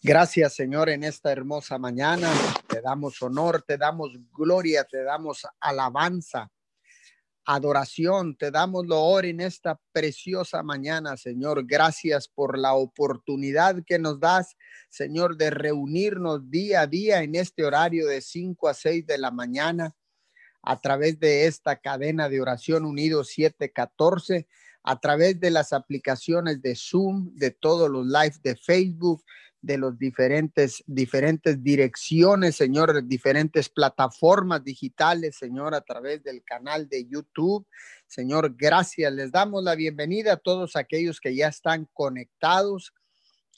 Gracias, Señor, en esta hermosa mañana. Te damos honor, te damos gloria, te damos alabanza, adoración, te damos loor en esta preciosa mañana, Señor. Gracias por la oportunidad que nos das, Señor, de reunirnos día a día en este horario de 5 a 6 de la mañana a través de esta cadena de oración unido 714 a través de las aplicaciones de Zoom, de todos los live de Facebook, de los diferentes, diferentes direcciones, Señor, diferentes plataformas digitales, Señor, a través del canal de YouTube. Señor, gracias. Les damos la bienvenida a todos aquellos que ya están conectados,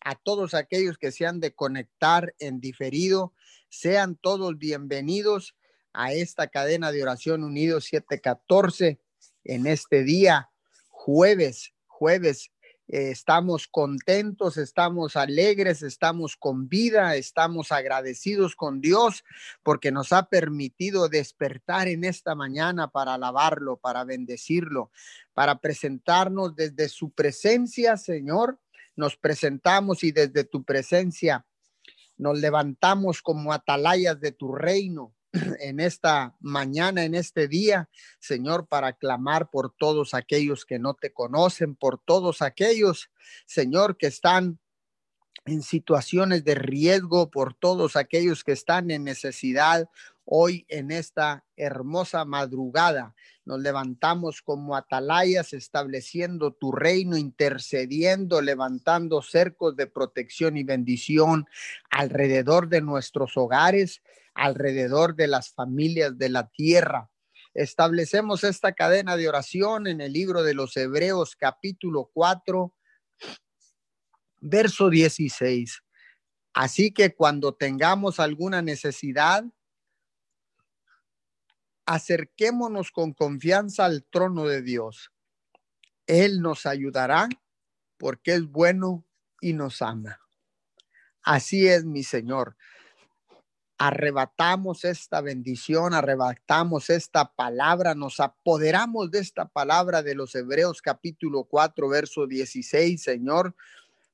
a todos aquellos que se han de conectar en diferido. Sean todos bienvenidos a esta cadena de oración unido 714 en este día, jueves, jueves estamos contentos, estamos alegres, estamos con vida, estamos agradecidos con Dios porque nos ha permitido despertar en esta mañana para alabarlo, para bendecirlo, para presentarnos desde su presencia, Señor. Nos presentamos y desde tu presencia nos levantamos como atalayas de tu reino en esta mañana, en este día, Señor, para clamar por todos aquellos que no te conocen, por todos aquellos, Señor, que están en situaciones de riesgo, por todos aquellos que están en necesidad hoy en esta hermosa madrugada. Nos levantamos como atalayas, estableciendo tu reino, intercediendo, levantando cercos de protección y bendición alrededor de nuestros hogares alrededor de las familias de la tierra. Establecemos esta cadena de oración en el libro de los Hebreos capítulo 4, verso 16. Así que cuando tengamos alguna necesidad, acerquémonos con confianza al trono de Dios. Él nos ayudará porque es bueno y nos ama. Así es, mi Señor arrebatamos esta bendición, arrebatamos esta palabra, nos apoderamos de esta palabra de los Hebreos capítulo 4, verso 16, Señor.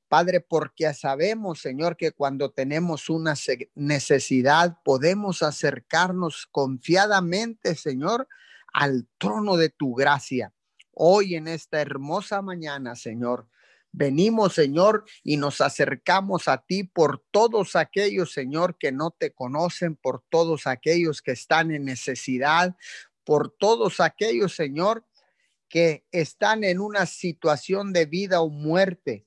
Padre, porque sabemos, Señor, que cuando tenemos una necesidad podemos acercarnos confiadamente, Señor, al trono de tu gracia. Hoy en esta hermosa mañana, Señor, Venimos, Señor, y nos acercamos a ti por todos aquellos, Señor, que no te conocen, por todos aquellos que están en necesidad, por todos aquellos, Señor, que están en una situación de vida o muerte,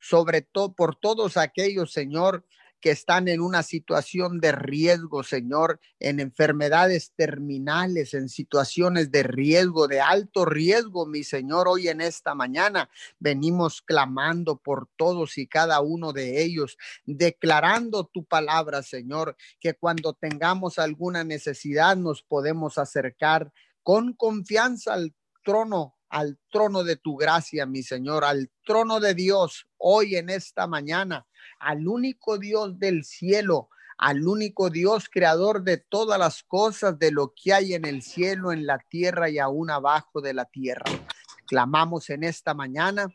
sobre todo por todos aquellos, Señor, que están en una situación de riesgo, Señor, en enfermedades terminales, en situaciones de riesgo, de alto riesgo, mi Señor, hoy en esta mañana venimos clamando por todos y cada uno de ellos, declarando tu palabra, Señor, que cuando tengamos alguna necesidad nos podemos acercar con confianza al trono al trono de tu gracia, mi Señor, al trono de Dios hoy en esta mañana al único Dios del cielo, al único Dios creador de todas las cosas, de lo que hay en el cielo, en la tierra y aún abajo de la tierra. Clamamos en esta mañana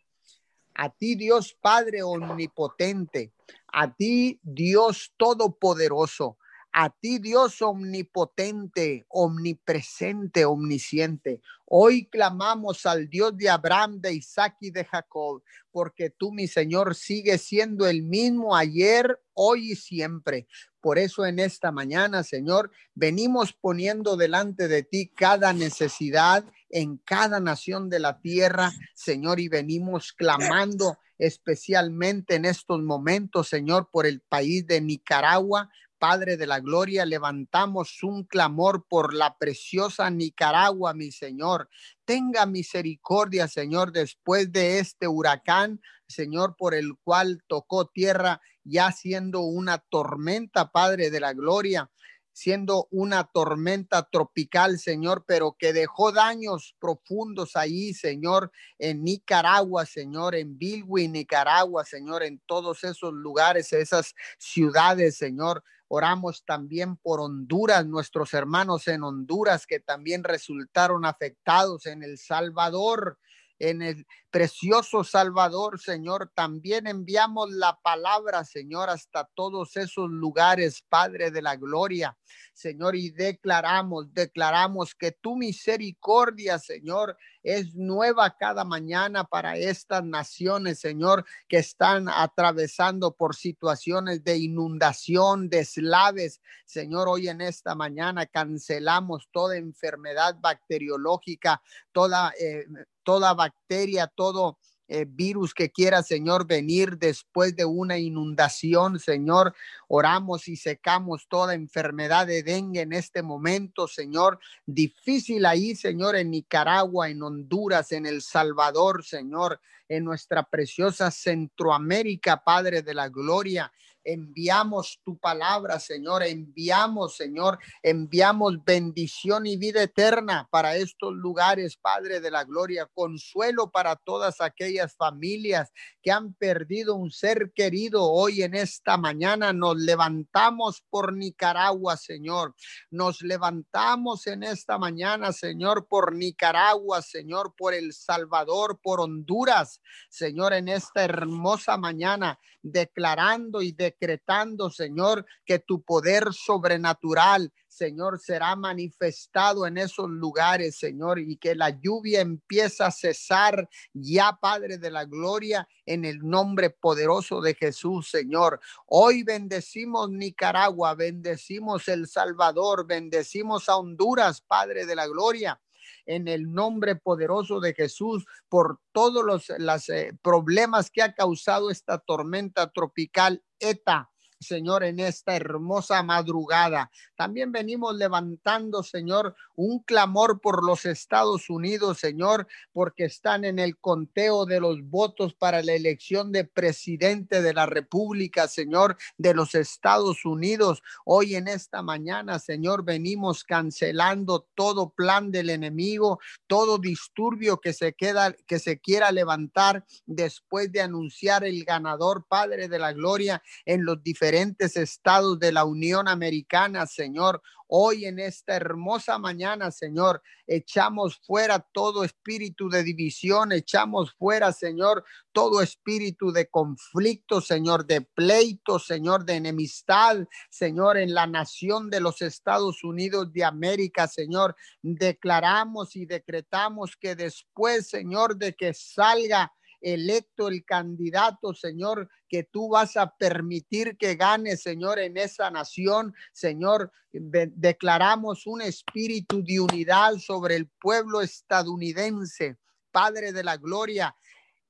a ti, Dios Padre omnipotente, a ti, Dios todopoderoso, a ti, Dios omnipotente, omnipresente, omnisciente. Hoy clamamos al Dios de Abraham, de Isaac y de Jacob, porque tú, mi Señor, sigues siendo el mismo ayer, hoy y siempre. Por eso en esta mañana, Señor, venimos poniendo delante de ti cada necesidad en cada nación de la tierra, Señor, y venimos clamando especialmente en estos momentos, Señor, por el país de Nicaragua, Padre de la Gloria, levantamos un clamor por la preciosa Nicaragua, mi Señor. Tenga misericordia, Señor, después de este huracán, Señor, por el cual tocó tierra ya siendo una tormenta, Padre de la Gloria siendo una tormenta tropical, Señor, pero que dejó daños profundos ahí, Señor, en Nicaragua, Señor, en Bilwi, Nicaragua, Señor, en todos esos lugares, esas ciudades, Señor. Oramos también por Honduras, nuestros hermanos en Honduras que también resultaron afectados en El Salvador, en el precioso Salvador, Señor. También enviamos la palabra, Señor, hasta todos esos lugares, Padre de la Gloria, Señor, y declaramos, declaramos que tu misericordia, Señor, es nueva cada mañana para estas naciones, Señor, que están atravesando por situaciones de inundación, deslaves. Señor, hoy en esta mañana cancelamos toda enfermedad bacteriológica, toda, eh, toda bacteria, todo eh, virus que quiera, Señor, venir después de una inundación, Señor. Oramos y secamos toda enfermedad de dengue en este momento, Señor. Difícil ahí, Señor, en Nicaragua, en Honduras, en El Salvador, Señor, en nuestra preciosa Centroamérica, Padre de la Gloria. Enviamos tu palabra, Señor, enviamos, Señor, enviamos bendición y vida eterna para estos lugares, Padre de la Gloria, consuelo para todas aquellas familias que han perdido un ser querido hoy en esta mañana. Nos levantamos por Nicaragua, Señor. Nos levantamos en esta mañana, Señor, por Nicaragua, Señor, por El Salvador, por Honduras, Señor, en esta hermosa mañana, declarando y decretando, Señor, que tu poder sobrenatural Señor, será manifestado en esos lugares, Señor, y que la lluvia empieza a cesar ya, Padre de la Gloria, en el nombre poderoso de Jesús, Señor. Hoy bendecimos Nicaragua, bendecimos El Salvador, bendecimos a Honduras, Padre de la Gloria en el nombre poderoso de Jesús por todos los eh, problemas que ha causado esta tormenta tropical ETA Señor, en esta hermosa madrugada. También venimos levantando, Señor, un clamor por los Estados Unidos, Señor, porque están en el conteo de los votos para la elección de presidente de la República, Señor, de los Estados Unidos. Hoy en esta mañana, Señor, venimos cancelando todo plan del enemigo, todo disturbio que se queda, que se quiera levantar después de anunciar el ganador, Padre de la Gloria, en los diferentes diferentes estados de la Unión Americana, Señor. Hoy en esta hermosa mañana, Señor, echamos fuera todo espíritu de división, echamos fuera, Señor, todo espíritu de conflicto, Señor, de pleito, Señor, de enemistad, Señor, en la nación de los Estados Unidos de América, Señor. Declaramos y decretamos que después, Señor, de que salga electo el candidato, Señor, que tú vas a permitir que gane, Señor, en esa nación. Señor, declaramos un espíritu de unidad sobre el pueblo estadounidense. Padre de la gloria,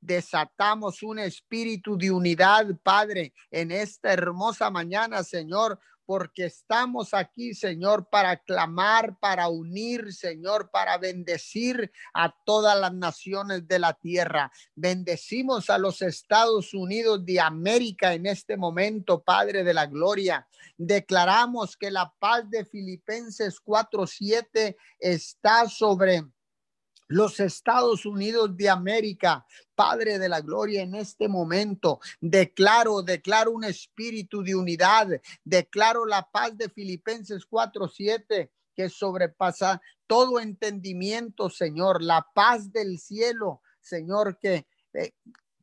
desatamos un espíritu de unidad, Padre, en esta hermosa mañana, Señor, porque estamos aquí, Señor, para clamar, para unir, Señor, para bendecir a todas las naciones de la tierra. Bendecimos a los Estados Unidos de América en este momento, Padre de la Gloria. Declaramos que la paz de Filipenses 4:7 está sobre los Estados Unidos de América, Padre de la Gloria, en este momento declaro, declaro un espíritu de unidad, declaro la paz de Filipenses 4:7 que sobrepasa todo entendimiento, Señor, la paz del cielo, Señor, que eh,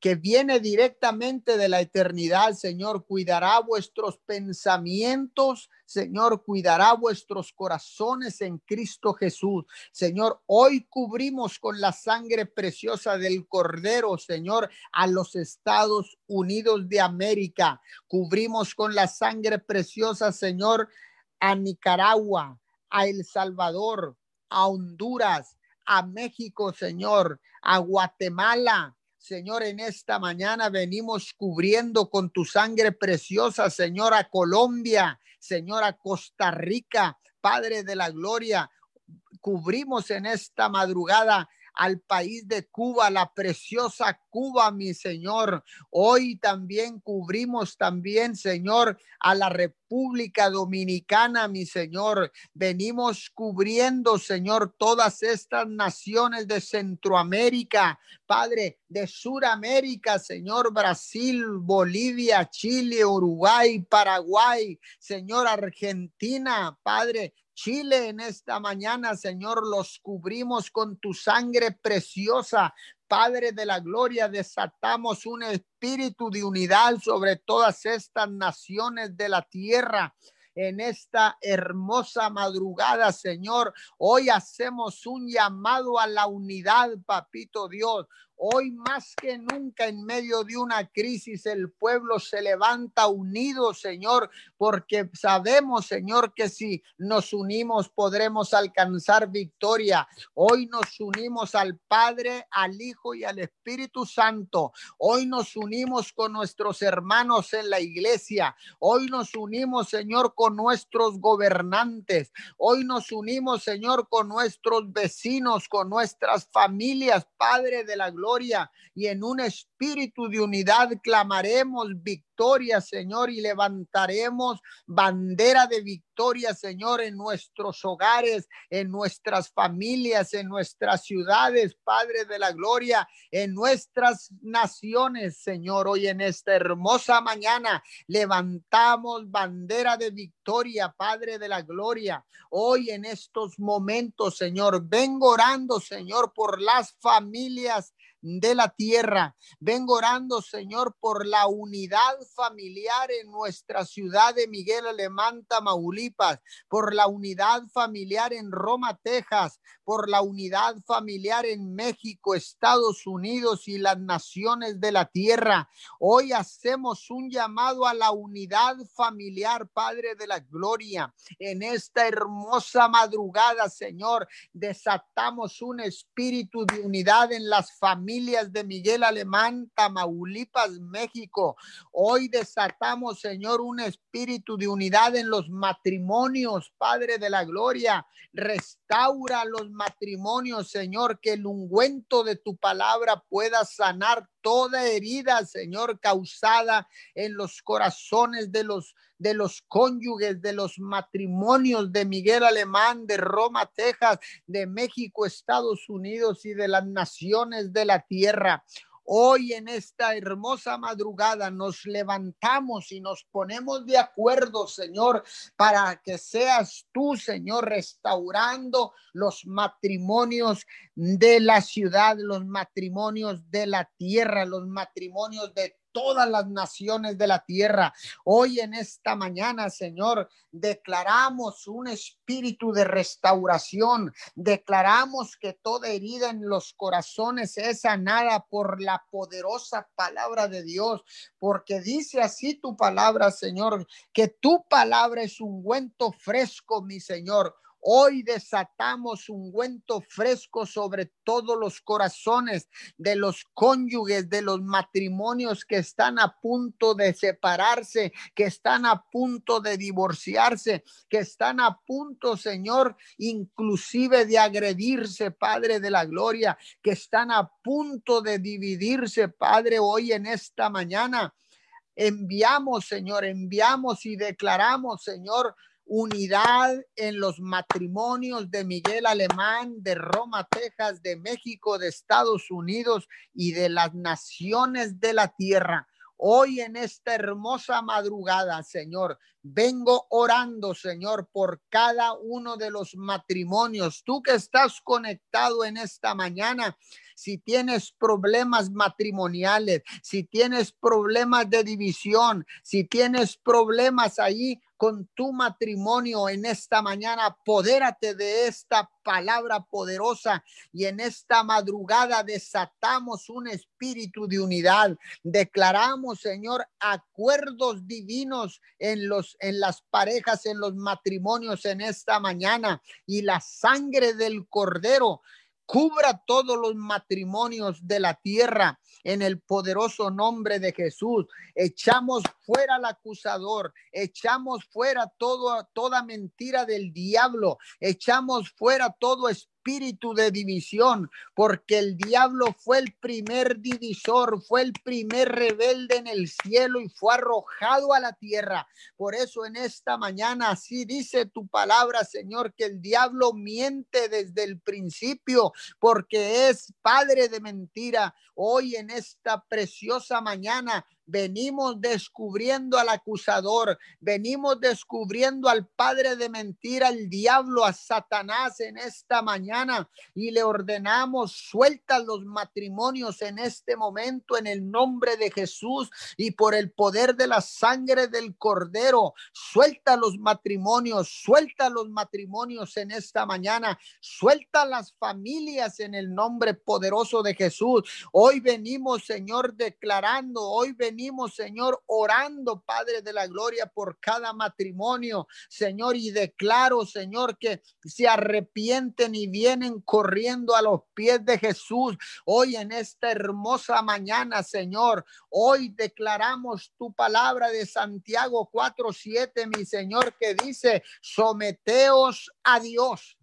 que viene directamente de la eternidad, Señor, cuidará vuestros pensamientos, Señor, cuidará vuestros corazones en Cristo Jesús. Señor, hoy cubrimos con la sangre preciosa del Cordero, Señor, a los Estados Unidos de América. Cubrimos con la sangre preciosa, Señor, a Nicaragua, a El Salvador, a Honduras, a México, Señor, a Guatemala, Señor, en esta mañana venimos cubriendo con tu sangre preciosa, Señor, a Colombia, Señor, a Costa Rica, Padre de la Gloria. Cubrimos en esta madrugada al país de Cuba, la preciosa Cuba, mi Señor. Hoy también cubrimos también, Señor, a la República Dominicana, mi Señor. Venimos cubriendo, Señor, todas estas naciones de Centroamérica, Padre, de Suramérica, Señor, Brasil, Bolivia, Chile, Uruguay, Paraguay, Señor, Argentina, Padre, Chile en esta mañana, Señor, los cubrimos con tu sangre preciosa. Padre de la Gloria, desatamos un espíritu de unidad sobre todas estas naciones de la tierra en esta hermosa madrugada, Señor. Hoy hacemos un llamado a la unidad, papito Dios. Hoy más que nunca en medio de una crisis el pueblo se levanta unido, Señor, porque sabemos, Señor, que si nos unimos podremos alcanzar victoria. Hoy nos unimos al Padre, al Hijo y al Espíritu Santo. Hoy nos unimos con nuestros hermanos en la iglesia. Hoy nos unimos, Señor, con nuestros gobernantes. Hoy nos unimos, Señor, con nuestros vecinos, con nuestras familias, Padre de la gloria y en un espíritu de unidad clamaremos victoria, Señor, y levantaremos bandera de victoria, Señor, en nuestros hogares, en nuestras familias, en nuestras ciudades, Padre de la gloria, en nuestras naciones, Señor. Hoy en esta hermosa mañana levantamos bandera de victoria, Padre de la gloria. Hoy en estos momentos, Señor, vengo orando, Señor, por las familias de la tierra. Vengo orando, Señor, por la unidad familiar en nuestra ciudad de Miguel Alemán, Tamaulipas, por la unidad familiar en Roma, Texas, por la unidad familiar en México, Estados Unidos y las naciones de la tierra. Hoy hacemos un llamado a la unidad familiar, Padre de la Gloria. En esta hermosa madrugada, Señor, desatamos un espíritu de unidad en las familias de Miguel Alemán, Tamaulipas, México. Hoy desatamos, Señor, un espíritu de unidad en los matrimonios, Padre de la Gloria. Restaura los matrimonios, Señor, que el ungüento de tu palabra pueda sanar toda herida, Señor, causada en los corazones de los de los cónyuges, de los matrimonios de Miguel Alemán, de Roma, Texas, de México, Estados Unidos y de las naciones de la tierra. Hoy en esta hermosa madrugada nos levantamos y nos ponemos de acuerdo, Señor, para que seas tú, Señor, restaurando los matrimonios de la ciudad, los matrimonios de la tierra, los matrimonios de todas las naciones de la tierra. Hoy en esta mañana, Señor, declaramos un espíritu de restauración. Declaramos que toda herida en los corazones es sanada por la poderosa palabra de Dios, porque dice así tu palabra, Señor, que tu palabra es un ungüento fresco, mi Señor Hoy desatamos un ungüento fresco sobre todos los corazones de los cónyuges, de los matrimonios que están a punto de separarse, que están a punto de divorciarse, que están a punto, Señor, inclusive de agredirse, Padre de la Gloria, que están a punto de dividirse, Padre, hoy en esta mañana. Enviamos, Señor, enviamos y declaramos, Señor, unidad en los matrimonios de Miguel Alemán, de Roma, Texas, de México, de Estados Unidos y de las naciones de la tierra. Hoy en esta hermosa madrugada, Señor, vengo orando, Señor, por cada uno de los matrimonios. Tú que estás conectado en esta mañana, si tienes problemas matrimoniales, si tienes problemas de división, si tienes problemas ahí con tu matrimonio en esta mañana, apodérate de esta palabra poderosa y en esta madrugada desatamos un espíritu de unidad. Declaramos, Señor, acuerdos divinos en los en las parejas, en los matrimonios en esta mañana y la sangre del cordero cubra todos los matrimonios de la tierra en el poderoso nombre de Jesús. Echamos fuera al acusador, echamos fuera toda mentira del diablo, echamos fuera todo espíritu espíritu de división, porque el diablo fue el primer divisor, fue el primer rebelde en el cielo y fue arrojado a la tierra. Por eso en esta mañana, así dice tu palabra, Señor, que el diablo miente desde el principio, porque es padre de mentira. Hoy en esta preciosa mañana venimos descubriendo al acusador, venimos descubriendo al padre de mentira, al diablo, a Satanás en esta mañana y le ordenamos, suelta los matrimonios en este momento en el nombre de Jesús y por el poder de la sangre del cordero, suelta los matrimonios, suelta los matrimonios en esta mañana, suelta las familias en el nombre poderoso de Jesús. Hoy venimos, Señor, declarando, hoy venimos, Señor, orando, Padre de la Gloria, por cada matrimonio, Señor, y declaro, Señor, que se arrepienten y vienen corriendo a los pies de Jesús. Hoy en esta hermosa mañana, Señor, hoy declaramos tu palabra de Santiago 4:7, mi Señor, que dice, someteos a Dios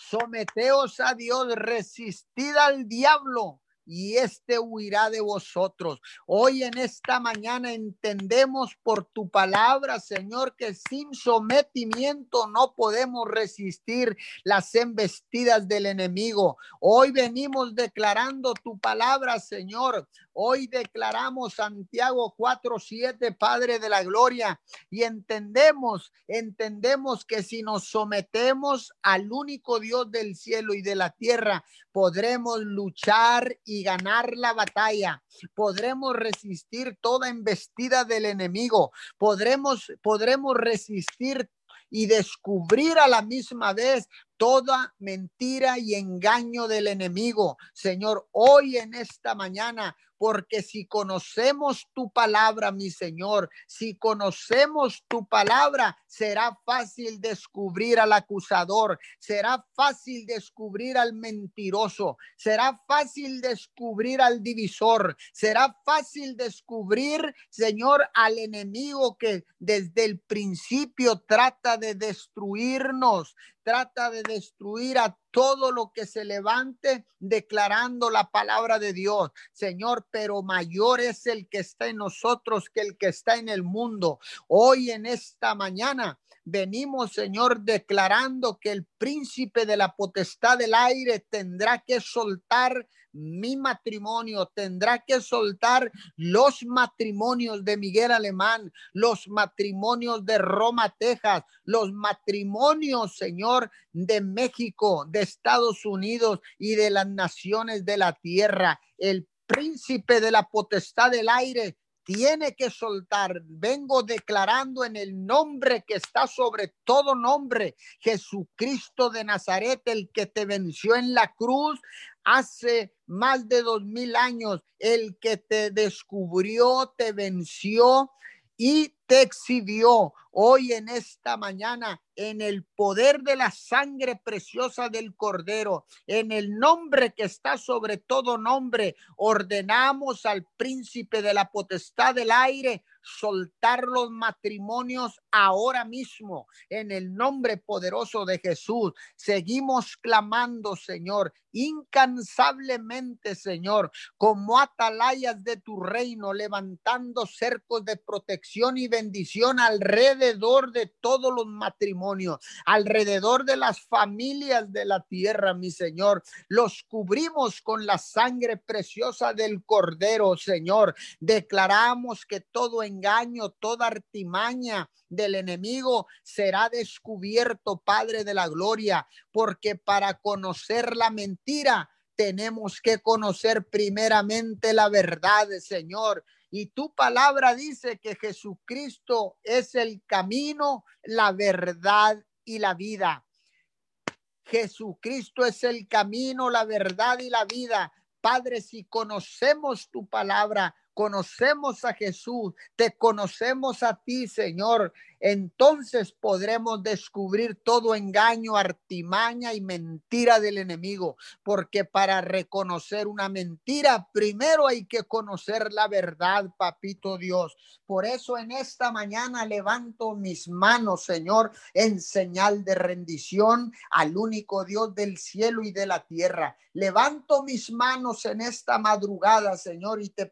someteos a Dios, resistid al diablo y éste huirá de vosotros. Hoy en esta mañana entendemos por tu palabra, Señor, que sin sometimiento no podemos resistir las embestidas del enemigo. Hoy venimos declarando tu palabra, Señor. Hoy declaramos Santiago 4:7, Padre de la Gloria, y entendemos, entendemos que si nos sometemos al único Dios del cielo y de la tierra, podremos luchar y ganar la batalla. Podremos resistir toda embestida del enemigo. Podremos, podremos resistir y descubrir a la misma vez toda mentira y engaño del enemigo. Señor, hoy en esta mañana porque si conocemos tu palabra, mi Señor, si conocemos tu palabra, será fácil descubrir al acusador, será fácil descubrir al mentiroso, será fácil descubrir al divisor, será fácil descubrir, Señor, al enemigo que desde el principio trata de destruirnos, trata de destruir a todo lo que se levante declarando la palabra de Dios. Señor, pero mayor es el que está en nosotros que el que está en el mundo. Hoy en esta mañana venimos, Señor, declarando que el príncipe de la potestad del aire tendrá que soltar mi matrimonio, tendrá que soltar los matrimonios de Miguel Alemán, los matrimonios de Roma, Texas, los matrimonios, Señor, de México, de Estados Unidos y de las naciones de la tierra. El príncipe de la potestad del aire tiene que soltar. Vengo declarando en el nombre que está sobre todo nombre, Jesucristo de Nazaret, el que te venció en la cruz hace más de dos mil años, el que te descubrió, te venció y te exhibió hoy en esta mañana en el poder de la sangre preciosa del Cordero, en el nombre que está sobre todo nombre, ordenamos al príncipe de la potestad del aire soltar los matrimonios ahora mismo en el nombre poderoso de Jesús. Seguimos clamando, Señor, incansablemente, Señor, como atalayas de tu reino, levantando cercos de protección y bendición alrededor de todos los matrimonios, alrededor de las familias de la tierra, mi Señor. Los cubrimos con la sangre preciosa del Cordero, Señor. Declaramos que todo engaño, toda artimaña del enemigo será descubierto, Padre de la Gloria, porque para conocer la mentira tenemos que conocer primeramente la verdad, Señor. Y tu palabra dice que Jesucristo es el camino, la verdad y la vida. Jesucristo es el camino, la verdad y la vida. Padre, si conocemos tu palabra, conocemos a Jesús, te conocemos a ti, Señor, entonces podremos descubrir todo engaño, artimaña y mentira del enemigo, porque para reconocer una mentira, primero hay que conocer la verdad, papito Dios. Por eso en esta mañana levanto mis manos, Señor, en señal de rendición al único Dios del cielo y de la tierra. Levanto mis manos en esta madrugada, Señor, y te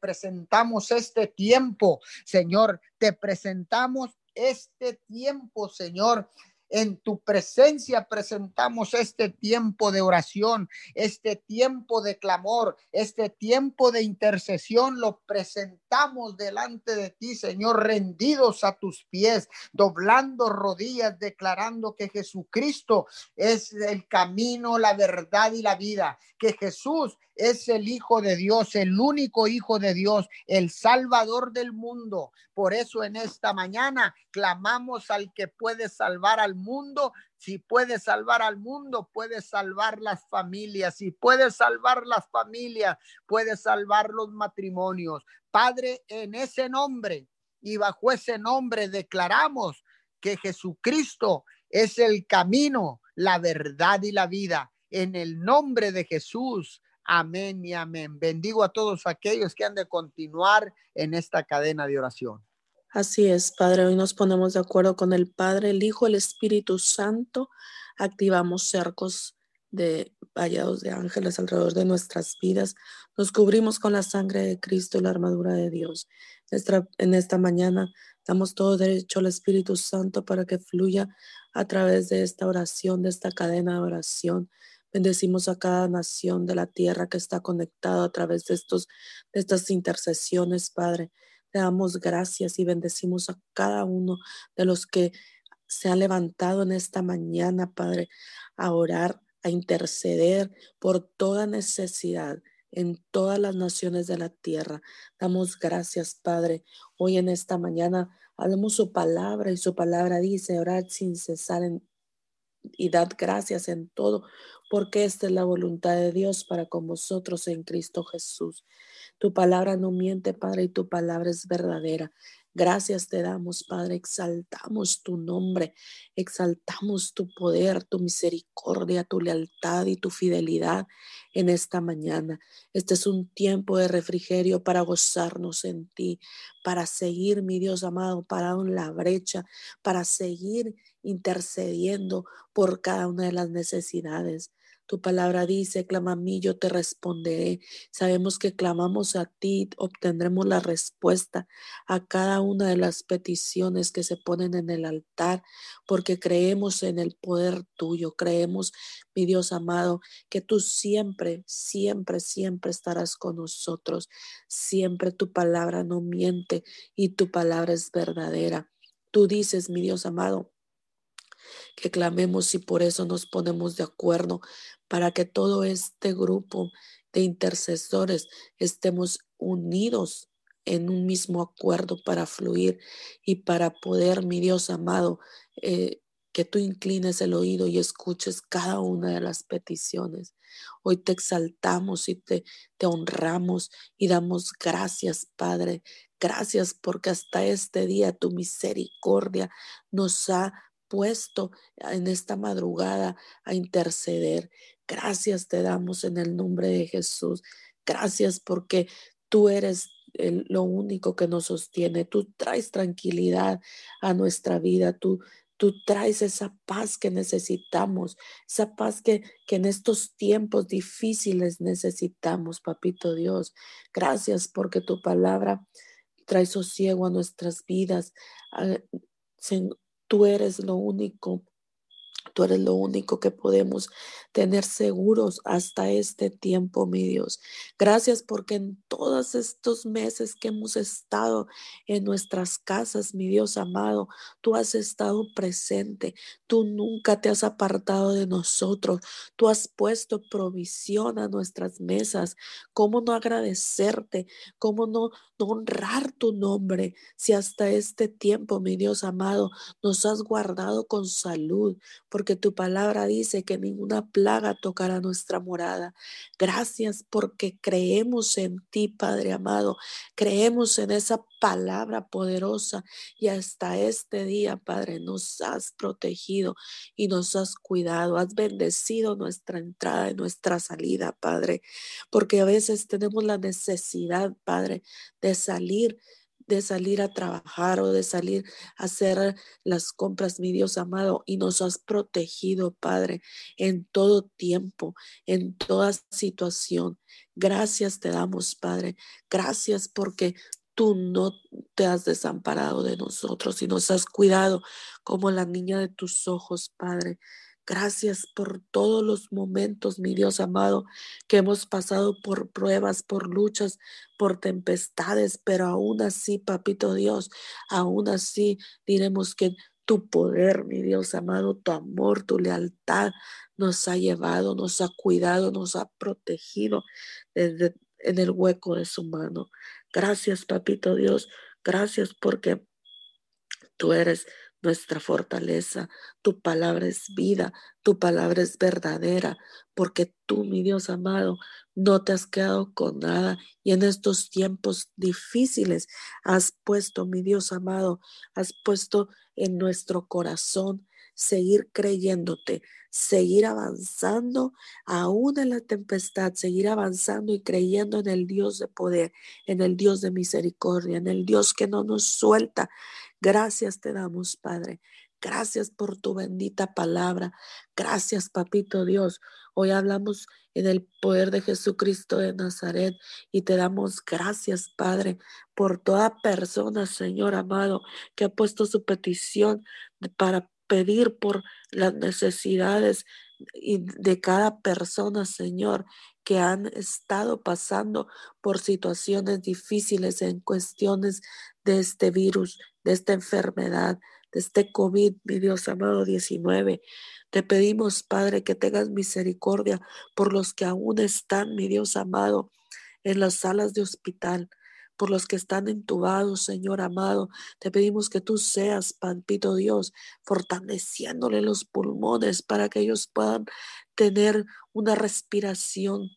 este tiempo, Señor, te presentamos este tiempo, Señor, en tu presencia presentamos este tiempo de oración, este tiempo de clamor, este tiempo de intercesión. Lo presentamos delante de ti, Señor, rendidos a tus pies, doblando rodillas, declarando que Jesucristo es el camino, la verdad y la vida, que Jesús es el Hijo de Dios, el único Hijo de Dios, el Salvador del mundo. Por eso en esta mañana clamamos al que puede salvar al mundo. Si puede salvar al mundo, puede salvar las familias. Si puede salvar las familias, puede salvar los matrimonios. Padre, en ese nombre y bajo ese nombre declaramos que Jesucristo es el camino, la verdad y la vida. En el nombre de Jesús. Amén y amén. Bendigo a todos aquellos que han de continuar en esta cadena de oración. Así es, Padre. Hoy nos ponemos de acuerdo con el Padre, el Hijo, el Espíritu Santo. Activamos cercos de vallados de ángeles alrededor de nuestras vidas. Nos cubrimos con la sangre de Cristo y la armadura de Dios. en esta mañana damos todo derecho al Espíritu Santo para que fluya a través de esta oración, de esta cadena de oración Bendecimos a cada nación de la tierra que está conectada a través de, estos, de estas intercesiones, Padre. Te damos gracias y bendecimos a cada uno de los que se ha levantado en esta mañana, Padre, a orar, a interceder por toda necesidad en todas las naciones de la tierra. Damos gracias, Padre. Hoy en esta mañana hablamos su palabra y su palabra dice orar sin cesar en, y dad gracias en todo, porque esta es la voluntad de Dios para con vosotros en Cristo Jesús. Tu palabra no miente, Padre, y tu palabra es verdadera. Gracias te damos, Padre. Exaltamos tu nombre, exaltamos tu poder, tu misericordia, tu lealtad y tu fidelidad en esta mañana. Este es un tiempo de refrigerio para gozarnos en ti, para seguir, mi Dios amado, parado en la brecha, para seguir intercediendo por cada una de las necesidades. Tu palabra dice, clama a mí, yo te responderé. Sabemos que clamamos a ti, obtendremos la respuesta a cada una de las peticiones que se ponen en el altar, porque creemos en el poder tuyo, creemos, mi Dios amado, que tú siempre, siempre, siempre estarás con nosotros. Siempre tu palabra no miente y tu palabra es verdadera. Tú dices, mi Dios amado, que clamemos y por eso nos ponemos de acuerdo para que todo este grupo de intercesores estemos unidos en un mismo acuerdo para fluir y para poder, mi Dios amado, eh, que tú inclines el oído y escuches cada una de las peticiones. Hoy te exaltamos y te, te honramos y damos gracias, Padre. Gracias porque hasta este día tu misericordia nos ha puesto en esta madrugada a interceder. Gracias te damos en el nombre de Jesús. Gracias porque tú eres lo único que nos sostiene. Tú traes tranquilidad a nuestra vida. Tú, tú traes esa paz que necesitamos, esa paz que, que en estos tiempos difíciles necesitamos, papito Dios. Gracias porque tu palabra trae sosiego a nuestras vidas. Tú eres lo único Tú eres lo único que podemos tener seguros hasta este tiempo, mi Dios. Gracias porque en todos estos meses que hemos estado en nuestras casas, mi Dios amado, tú has estado presente. Tú nunca te has apartado de nosotros. Tú has puesto provisión a nuestras mesas. ¿Cómo no agradecerte? ¿Cómo no, honrar tu nombre si hasta este tiempo, mi Dios amado, nos has guardado con salud? porque tu palabra dice que ninguna plaga tocará nuestra morada. Gracias porque creemos en ti, Padre amado. Creemos en esa palabra poderosa y hasta este día, Padre, nos has protegido y nos has cuidado. Has bendecido nuestra entrada y nuestra salida, Padre, porque a veces tenemos la necesidad, Padre, de salir de salir a trabajar o de salir a hacer las compras, mi Dios amado, y nos has protegido, Padre, en todo tiempo, en toda situación. Gracias te damos, Padre. Gracias porque tú no te has desamparado de nosotros y nos has cuidado como la niña de tus ojos, Padre. Gracias por todos los momentos, mi Dios amado, que hemos pasado por pruebas, por luchas, por tempestades, pero aún así, papito Dios, aún así diremos que tu poder, mi Dios amado, tu amor, tu lealtad nos ha llevado, nos ha cuidado, nos ha protegido desde en el hueco de su mano. Gracias, papito Dios. Gracias porque tú eres nuestra fortaleza. Tu palabra es vida, tu palabra es verdadera, porque tú, mi Dios amado, no te has quedado con nada y en estos tiempos difíciles has puesto, mi Dios amado, has puesto en nuestro corazón seguir creyéndote, seguir avanzando aún en la tempestad, seguir avanzando y creyendo en el Dios de poder, en el Dios de misericordia, en el Dios que no nos suelta. Gracias te damos, Padre. Gracias por tu bendita palabra. Gracias, Papito Dios. Hoy hablamos en el poder de Jesucristo de Nazaret y te damos gracias, Padre, por toda persona, Señor amado, que ha puesto su petición para pedir por las necesidades de cada persona, Señor, que han estado pasando por situaciones difíciles en cuestiones de este virus, de esta enfermedad, de este COVID, mi Dios amado 19. Te pedimos, Padre, que tengas misericordia por los que aún están, mi Dios amado, en las salas de hospital por los que están entubados, Señor amado. Te pedimos que tú seas, Pampito Dios, fortaleciéndole los pulmones para que ellos puedan tener una respiración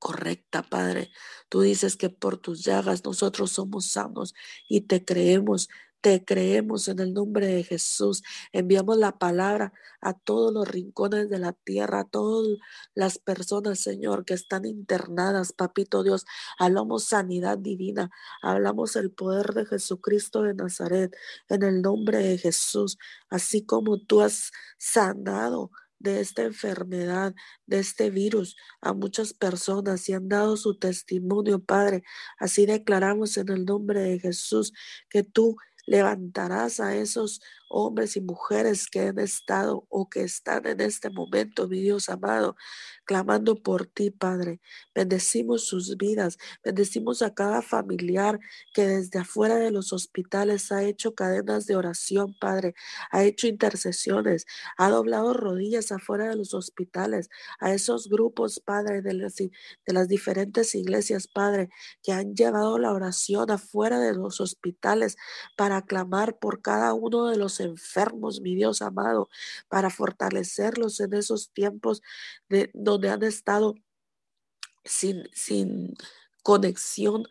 correcta, Padre. Tú dices que por tus llagas nosotros somos sanos y te creemos. Te creemos en el nombre de Jesús. Enviamos la palabra a todos los rincones de la tierra, a todas las personas, Señor, que están internadas, Papito Dios. Hablamos sanidad divina, hablamos el poder de Jesucristo de Nazaret en el nombre de Jesús, así como tú has sanado de esta enfermedad, de este virus a muchas personas y han dado su testimonio, Padre. Así declaramos en el nombre de Jesús que tú Levantarás a esos hombres y mujeres que han estado o que están en este momento, mi Dios amado, clamando por ti, Padre. Bendecimos sus vidas, bendecimos a cada familiar que desde afuera de los hospitales ha hecho cadenas de oración, Padre, ha hecho intercesiones, ha doblado rodillas afuera de los hospitales, a esos grupos, Padre, de las, diferentes iglesias, Padre, que han llevado la oración afuera de los hospitales para clamar por cada uno de los enfermos, mi Dios amado, para fortalecerlos en esos tiempos de donde han estado sin, sin conexión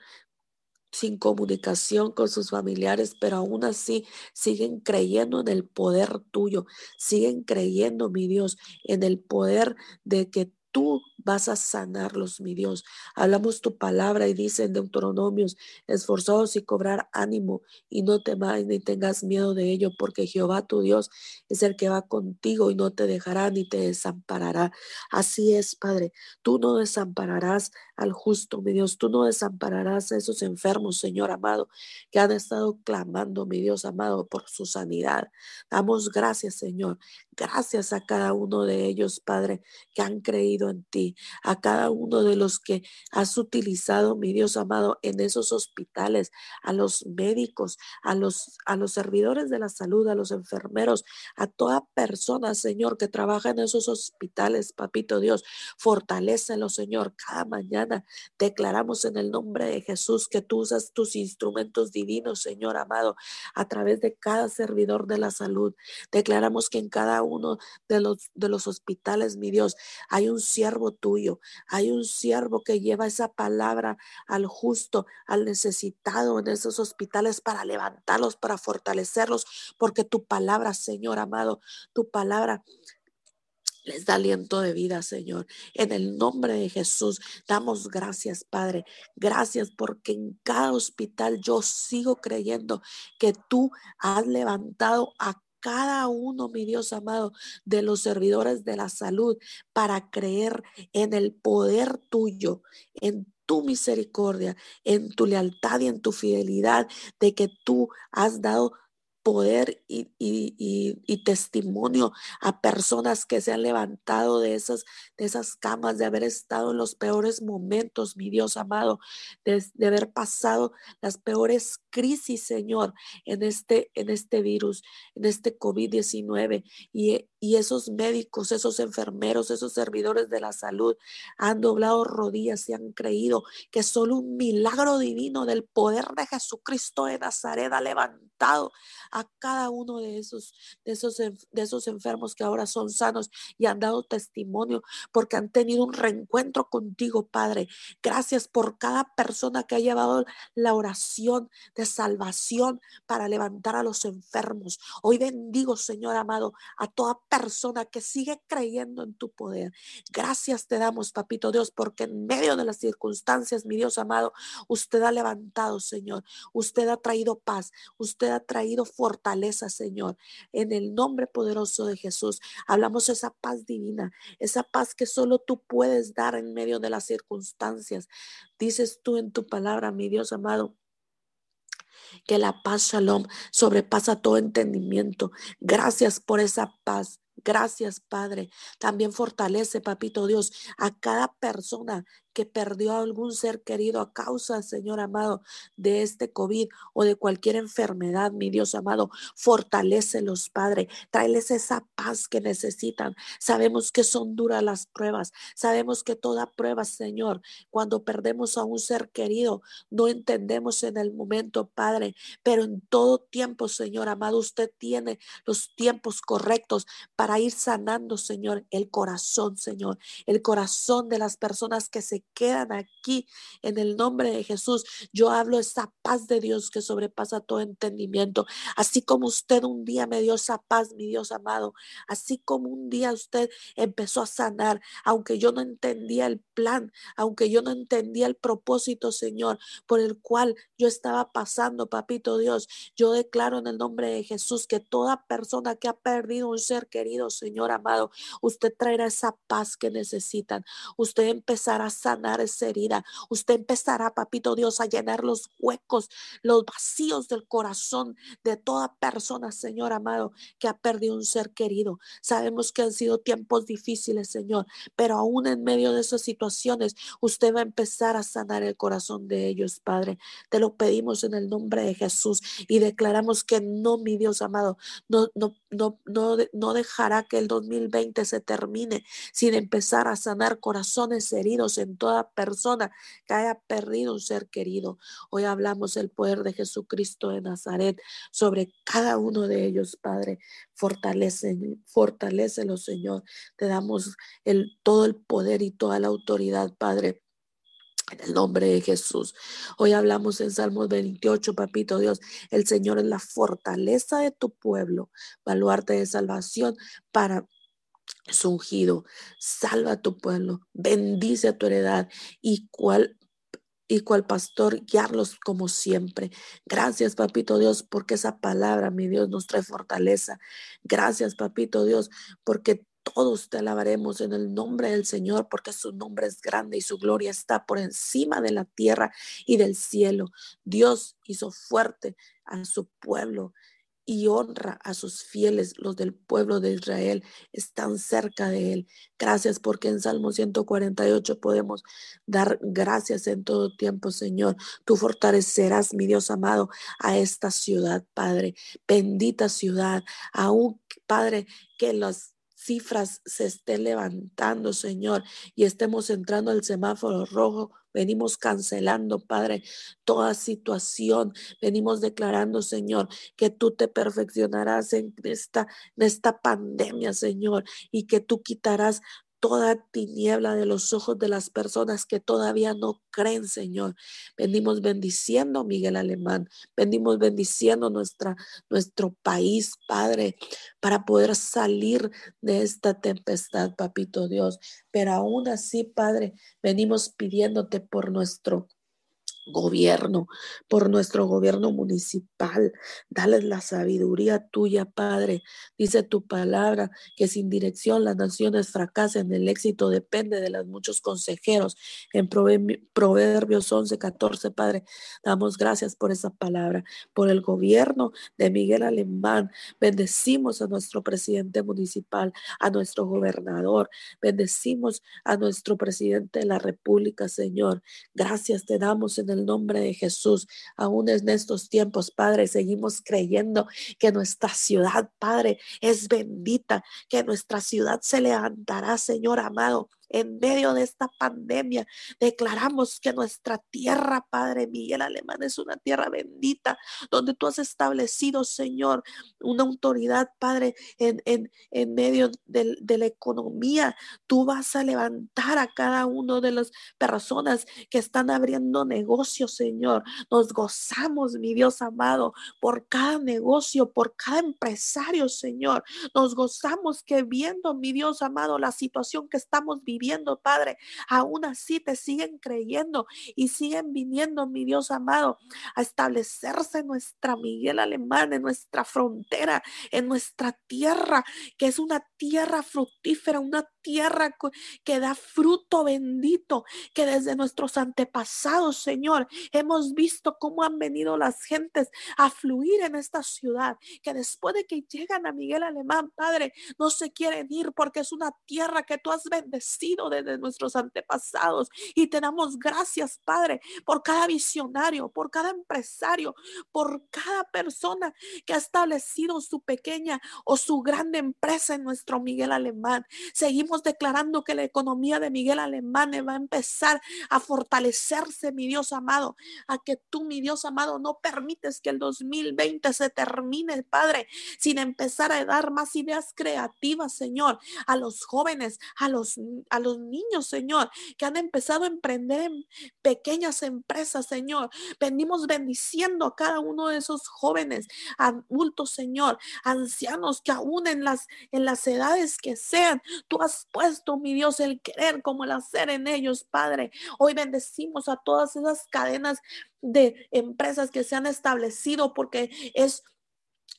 sin comunicación con sus familiares, pero aún así siguen creyendo en el poder tuyo, siguen creyendo, mi Dios, en el poder de que tú vas a sanarlos, mi Dios. Hablamos tu palabra y dice en Deuteronomios, esforzados y cobrar ánimo y no temáis ni tengas miedo de ello, porque Jehová tu Dios es el que va contigo y no te dejará ni te desamparará. Así es, Padre, tú no desampararás al justo, mi Dios, tú no desampararás a esos enfermos, Señor amado, que han estado clamando, mi Dios amado, por su sanidad. Damos gracias, Señor. Gracias a cada uno de ellos, Padre, que han creído en ti a cada uno de los que has utilizado, mi Dios amado, en esos hospitales, a los médicos, a los, a los servidores de la salud, a los enfermeros, a toda persona, Señor, que trabaja en esos hospitales, papito Dios, fortalecelo, Señor, cada mañana. Declaramos en el nombre de Jesús que tú usas tus instrumentos divinos, Señor amado, a través de cada servidor de la salud. Declaramos que en cada uno de los, de los hospitales, mi Dios, hay un siervo tuyo. Hay un siervo que lleva esa palabra al justo, al necesitado en esos hospitales para levantarlos, para fortalecerlos, porque tu palabra, Señor amado, tu palabra les da aliento de vida, Señor. En el nombre de Jesús, damos gracias, Padre. Gracias porque en cada hospital yo sigo creyendo que tú has levantado a cada uno, mi Dios amado, de los servidores de la salud para creer en el poder tuyo, en tu misericordia, en tu lealtad y en tu fidelidad, de que tú has dado poder y, y, testimonio a personas que se han levantado de esas, de esas camas, de haber estado en los peores momentos, mi Dios amado, de, de haber pasado las peores crisis, Señor, en este, en este virus, en este COVID-19. Y, y esos médicos, esos enfermeros, esos servidores de la salud han doblado rodillas y han creído que solo un milagro divino del poder de Jesucristo de Nazaret ha levantado a cada uno de esos, de esos, de esos enfermos que ahora son sanos y han dado testimonio porque han tenido un reencuentro contigo, Padre. Gracias por cada persona que ha llevado la oración de salvación para levantar a los enfermos. Hoy bendigo, Señor amado, a toda persona que sigue creyendo en tu poder. Gracias te damos, Papito Dios, porque en medio de las circunstancias, mi Dios amado, usted ha levantado, Señor. Usted ha traído paz. Usted ha traído fortaleza, Señor. En el nombre poderoso de Jesús, hablamos esa paz divina, esa paz que solo tú puedes dar en medio de las circunstancias. Dices tú en tu palabra, mi Dios amado, que la paz shalom sobrepasa todo entendimiento. Gracias por esa paz. Gracias, Padre. También fortalece, Papito Dios, a cada persona que perdió a algún ser querido a causa, Señor amado, de este COVID o de cualquier enfermedad, mi Dios amado, fortalecelos, Padre. Tráeles esa paz que necesitan. Sabemos que son duras las pruebas. Sabemos que toda prueba, Señor, cuando perdemos a un ser querido, no entendemos en el momento, Padre, pero en todo tiempo, Señor amado, usted tiene los tiempos correctos para ir sanando, Señor, el corazón, Señor, el corazón de las personas que se quedan aquí en el nombre de Jesús. Yo hablo esa paz de Dios que sobrepasa todo entendimiento. Así como usted un día me dio esa paz, mi Dios amado. Así como un día usted empezó a sanar, aunque yo no entendía el plan, aunque yo no entendía el propósito, Señor, por el cual yo estaba pasando, papito Dios. Yo declaro en el nombre de Jesús que toda persona que ha perdido un ser querido, Señor amado, usted traerá esa paz que necesitan. Usted empezará a sanar esa herida. Usted empezará, papito Dios, a llenar los huecos, los vacíos del corazón de toda persona, Señor amado, que ha perdido un ser querido. Sabemos que han sido tiempos difíciles, Señor, pero aún en medio de esas situaciones, usted va a empezar a sanar el corazón de ellos, Padre. Te lo pedimos en el nombre de Jesús y declaramos que no, mi Dios amado, no, no, no, no, no dejará que el 2020 se termine sin empezar a sanar corazones heridos en toda persona que haya perdido un ser querido. Hoy hablamos del poder de Jesucristo de Nazaret sobre cada uno de ellos, Padre. Fortalece, fortalecelo, Señor. Te damos el, todo el poder y toda la autoridad, Padre. En el nombre de Jesús. Hoy hablamos en Salmos 28, papito Dios. El Señor es la fortaleza de tu pueblo, baluarte de salvación para es ungido. Salva a tu pueblo, bendice a tu heredad y cual y cual pastor guiarlos como siempre. Gracias, papito Dios, porque esa palabra, mi Dios, nos trae fortaleza. Gracias, papito Dios, porque todos te alabaremos en el nombre del Señor, porque su nombre es grande y su gloria está por encima de la tierra y del cielo. Dios hizo fuerte a su pueblo y honra a sus fieles, los del pueblo de Israel, están cerca de él. Gracias porque en Salmo 148 podemos dar gracias en todo tiempo, Señor. Tú fortalecerás, mi Dios amado, a esta ciudad, Padre. Bendita ciudad, aún, Padre, que las cifras se estén levantando, Señor, y estemos entrando al semáforo rojo Venimos cancelando, Padre, toda situación. Venimos declarando, Señor, que tú te perfeccionarás en esta, en esta pandemia, Señor, y que tú quitarás toda tiniebla de los ojos de las personas que todavía no creen, Señor. Venimos bendiciendo Miguel Alemán, venimos bendiciendo nuestra, nuestro país, Padre, para poder salir de esta tempestad, Papito Dios. Pero aún así, Padre, venimos pidiéndote por nuestro gobierno, por nuestro gobierno municipal. Dales la sabiduría tuya, Padre. Dice tu palabra que sin dirección las naciones fracasan. El éxito depende de los muchos consejeros. En Proverbios 11, 14, Padre, damos gracias por esa palabra, por el gobierno de Miguel Alemán. Bendecimos a nuestro presidente municipal, a nuestro gobernador. Bendecimos a nuestro presidente de la República, Señor. Gracias te damos en el nombre de Jesús. Aún en estos tiempos, Padre, seguimos creyendo que nuestra ciudad, Padre, es bendita, que nuestra ciudad se levantará, Señor amado en medio de esta pandemia. Declaramos que nuestra tierra, Padre Miguel Alemán, es una tierra bendita, donde tú has establecido, Señor, una autoridad, Padre, en, en, en medio de, de la economía. Tú vas a levantar a cada uno de las personas que están abriendo negocios, Señor. Nos gozamos, mi Dios amado, por cada negocio, por cada empresario, Señor. Nos gozamos que viendo, mi Dios amado, la situación que estamos viviendo viviendo, Padre, aún así te siguen creyendo y siguen viniendo, mi Dios amado, a establecerse en nuestra Miguel Alemán, en nuestra frontera, en nuestra tierra, que es una tierra fructífera, una tierra que da fruto bendito, que desde nuestros antepasados, Señor, hemos visto cómo han venido las gentes a fluir en esta ciudad, que después de que llegan a Miguel Alemán, Padre, no se quieren ir porque es una tierra que tú has bendecido desde nuestros antepasados. Y te damos gracias, Padre, por cada visionario, por cada empresario, por cada persona que ha establecido su pequeña o su grande empresa en nuestro Miguel Alemán. Seguimos declarando que la economía de Miguel Alemán va a empezar a fortalecerse, mi Dios amado, a que tú, mi Dios amado, no permites que el 2020 se termine, Padre, sin empezar a dar más ideas creativas, Señor, a los jóvenes, a los, a los niños, Señor, que han empezado a emprender en pequeñas empresas, Señor. Venimos bendiciendo a cada uno de esos jóvenes, adultos, Señor, ancianos que aún en las, en las edades que sean, tú has puesto, mi Dios, el querer como el hacer en ellos, Padre. Hoy bendecimos a todas esas cadenas de empresas que se han establecido porque es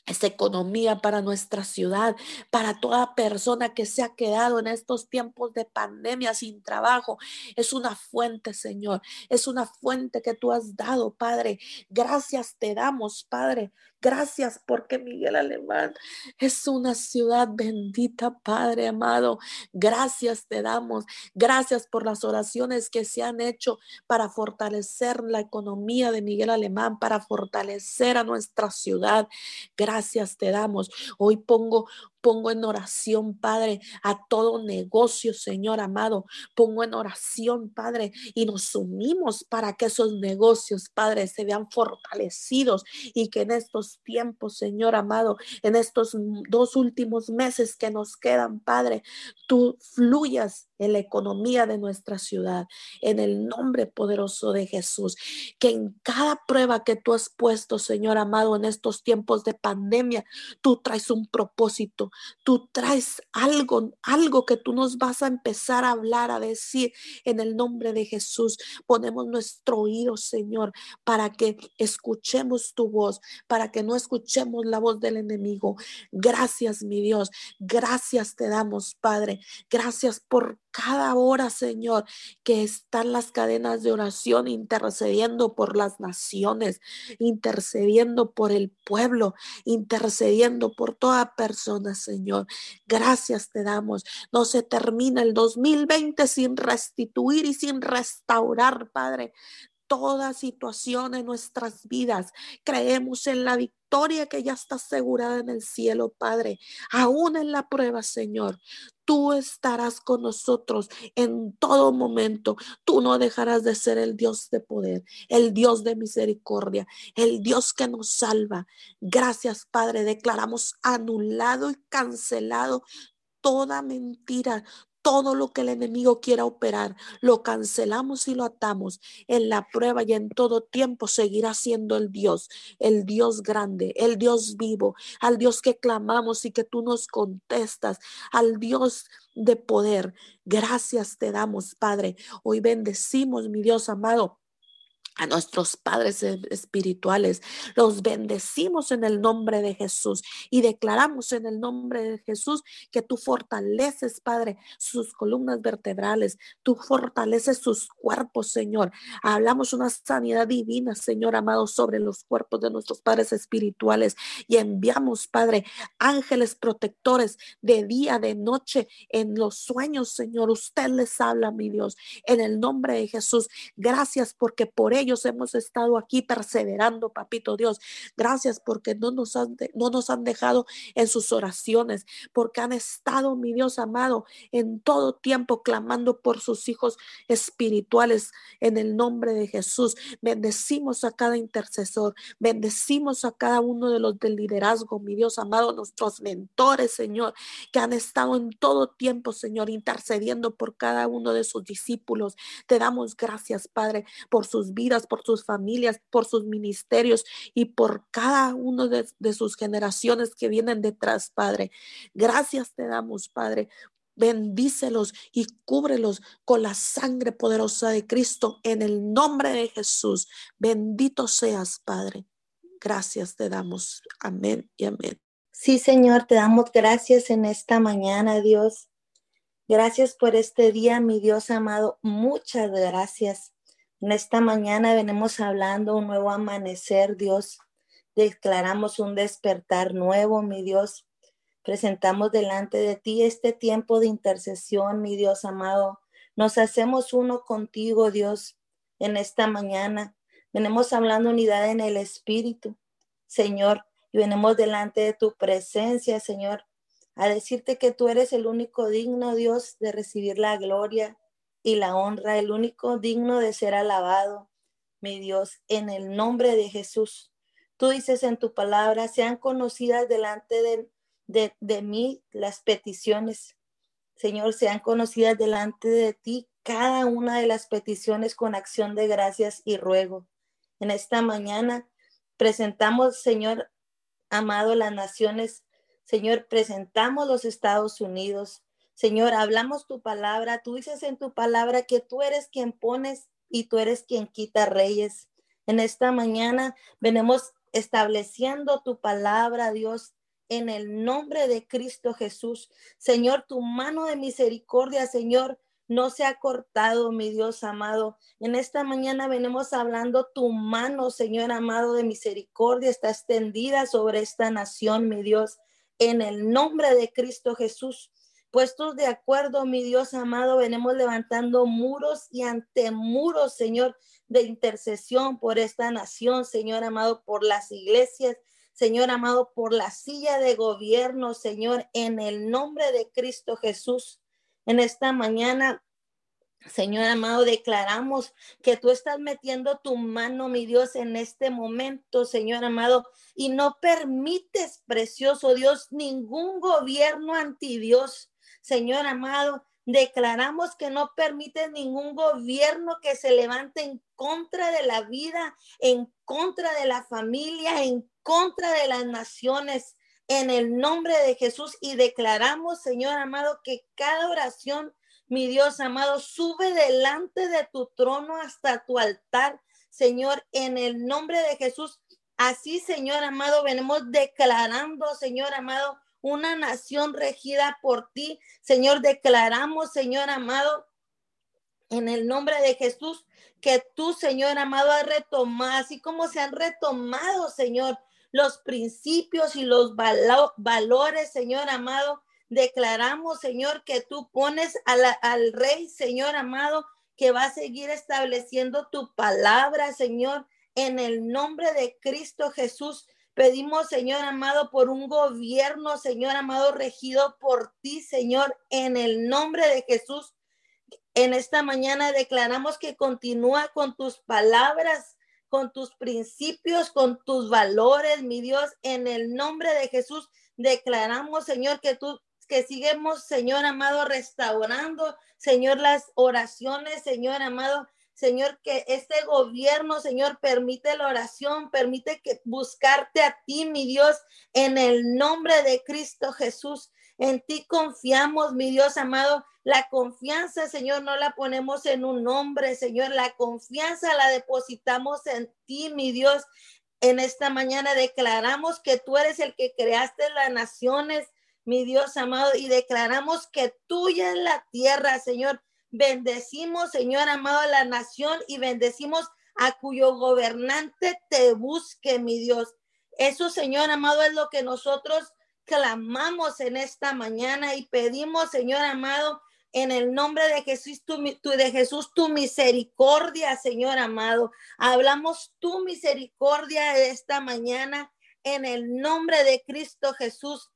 esa economía para nuestra ciudad, para toda persona que se ha quedado en estos tiempos de pandemia sin trabajo. Es una fuente, Señor. Es una fuente que tú has dado, Padre. Gracias te damos, Padre. Gracias porque Miguel Alemán es una ciudad bendita, Padre amado. Gracias te damos. Gracias por las oraciones que se han hecho para fortalecer la economía de Miguel Alemán, para fortalecer a nuestra ciudad. Gracias te damos. Hoy pongo Pongo en oración, Padre, a todo negocio, Señor amado. Pongo en oración, Padre, y nos unimos para que esos negocios, Padre, se vean fortalecidos y que en estos tiempos, Señor amado, en estos dos últimos meses que nos quedan, Padre, tú fluyas en la economía de nuestra ciudad, en el nombre poderoso de Jesús. Que en cada prueba que tú has puesto, Señor amado, en estos tiempos de pandemia, tú traes un propósito, tú traes algo, algo que tú nos vas a empezar a hablar, a decir en el nombre de Jesús. Ponemos nuestro oído, Señor, para que escuchemos tu voz, para que no escuchemos la voz del enemigo. Gracias, mi Dios. Gracias te damos, Padre. Gracias por cada hora, Señor, que están las cadenas de oración intercediendo por las naciones, intercediendo por el pueblo, intercediendo por toda persona, Señor. Gracias te damos. No se termina el 2020 sin restituir y sin restaurar, Padre toda situación en nuestras vidas. Creemos en la victoria que ya está asegurada en el cielo, Padre. Aún en la prueba, Señor, tú estarás con nosotros en todo momento. Tú no dejarás de ser el Dios de poder, el Dios de misericordia, el Dios que nos salva. Gracias, Padre. Declaramos anulado y cancelado toda mentira, todo lo que el enemigo quiera operar, lo cancelamos y lo atamos. En la prueba y en todo tiempo seguirá siendo el Dios, el Dios grande, el Dios vivo, al Dios que clamamos y que tú nos contestas, al Dios de poder. Gracias te damos, Padre. Hoy bendecimos, mi Dios amado a nuestros padres e-, espirituales. Los bendecimos en el nombre de Jesús y declaramos en el nombre de Jesús que tú fortaleces, Padre, sus columnas vertebrales, tú fortaleces sus cuerpos, Señor. Hablamos una sanidad divina, Señor amado, sobre los cuerpos de nuestros padres espirituales y enviamos, Padre, ángeles protectores de día, de noche, en los sueños, Señor. Usted les habla, mi Dios, en el nombre de Jesús. Gracias porque por ello hemos estado aquí perseverando, papito Dios. Gracias porque no nos han, no nos han dejado en sus oraciones, porque han estado, mi Dios amado, en todo tiempo clamando por sus hijos espirituales en el nombre de Jesús. Bendecimos a cada intercesor, bendecimos a cada uno de los del liderazgo, mi Dios amado, nuestros mentores, Señor, que han estado en todo tiempo, Señor, intercediendo por cada uno de sus discípulos. Te damos gracias, Padre, por sus vidas por sus familias, por sus ministerios y por cada uno de, de sus generaciones que vienen detrás, Padre. Gracias te damos, Padre, bendícelos y cúbrelos con la sangre poderosa de Cristo en el nombre de Jesús. Bendito seas, Padre. Gracias te damos. Amén y amén. Sí, Señor, te damos gracias en esta mañana, Dios. Gracias por este día, mi Dios amado. Muchas gracias. En esta mañana venimos hablando un nuevo amanecer, Dios. Declaramos un despertar nuevo, mi Dios. Presentamos delante de ti este tiempo de intercesión, mi Dios amado. Nos hacemos uno contigo, Dios, en esta mañana. Venimos hablando unidad en el Espíritu, Señor, y venimos delante de tu presencia, Señor, a decirte que tú eres el único digno, Dios, de recibir la gloria, y la honra, el único digno de ser alabado, mi Dios, en el nombre de Jesús. Tú dices en tu palabra, sean conocidas delante de, de, de mí las peticiones. Señor, sean conocidas delante de ti cada una de las peticiones con acción de gracias y ruego. En esta mañana presentamos, Señor amado, las naciones. Señor, presentamos los Estados Unidos, Señor, hablamos tu palabra. Tú dices en tu palabra que tú eres quien pones y tú eres quien quita reyes. En esta mañana venimos estableciendo tu palabra, Dios, en el nombre de Cristo Jesús. Señor, tu mano de misericordia, Señor, no se ha cortado, mi Dios amado. En esta mañana venimos hablando tu mano, Señor amado de misericordia, está extendida sobre esta nación, mi Dios, en el nombre de Cristo Jesús. Puestos de acuerdo, mi Dios amado, venimos levantando muros y ante muros, Señor, de intercesión por esta nación, Señor amado, por las iglesias, Señor amado, por la silla de gobierno, Señor, en el nombre de Cristo Jesús. En esta mañana, Señor amado, declaramos que tú estás metiendo tu mano, mi Dios, en este momento, Señor amado, y no permites, precioso Dios, ningún gobierno anti Dios, Señor amado, declaramos que no permite ningún gobierno que se levante en contra de la vida, en contra de la familia, en contra de las naciones, en el nombre de Jesús. Y declaramos, Señor amado, que cada oración, mi Dios amado, sube delante de tu trono hasta tu altar, Señor, en el nombre de Jesús. Así, Señor amado, venimos declarando, Señor amado, una nación regida por ti. Señor, declaramos, Señor amado, en el nombre de Jesús, que tú, Señor amado, has retomado, así como se han retomado, Señor, los principios y los valores, Señor amado. Declaramos, Señor, que tú pones al Rey, Señor amado, que va a seguir estableciendo tu palabra, Señor, en el nombre de Cristo Jesús. Pedimos, Señor amado, por un gobierno, Señor amado, regido por ti, Señor, en el nombre de Jesús. En esta mañana declaramos que continúa con tus palabras, con tus principios, con tus valores, mi Dios, en el nombre de Jesús. Declaramos, Señor, que tú que sigamos, Señor amado, restaurando, Señor, las oraciones, Señor amado, Señor, que este gobierno, Señor, permite la oración, permite que buscarte a ti, mi Dios, en el nombre de Cristo Jesús. En ti confiamos, mi Dios amado. La confianza, Señor, no la ponemos en un nombre, Señor. La confianza la depositamos en ti, mi Dios. En esta mañana declaramos que tú eres el que creaste las naciones, mi Dios amado, y declaramos que tuya es la tierra, Señor. Bendecimos, Señor amado, la nación y bendecimos a cuyo gobernante te busque, mi Dios. Eso, Señor amado, es lo que nosotros clamamos en esta mañana y pedimos, Señor amado, en el nombre de Jesús, tu, de Jesús, tu misericordia, Señor amado. Hablamos tu misericordia esta mañana en el nombre de Cristo Jesús.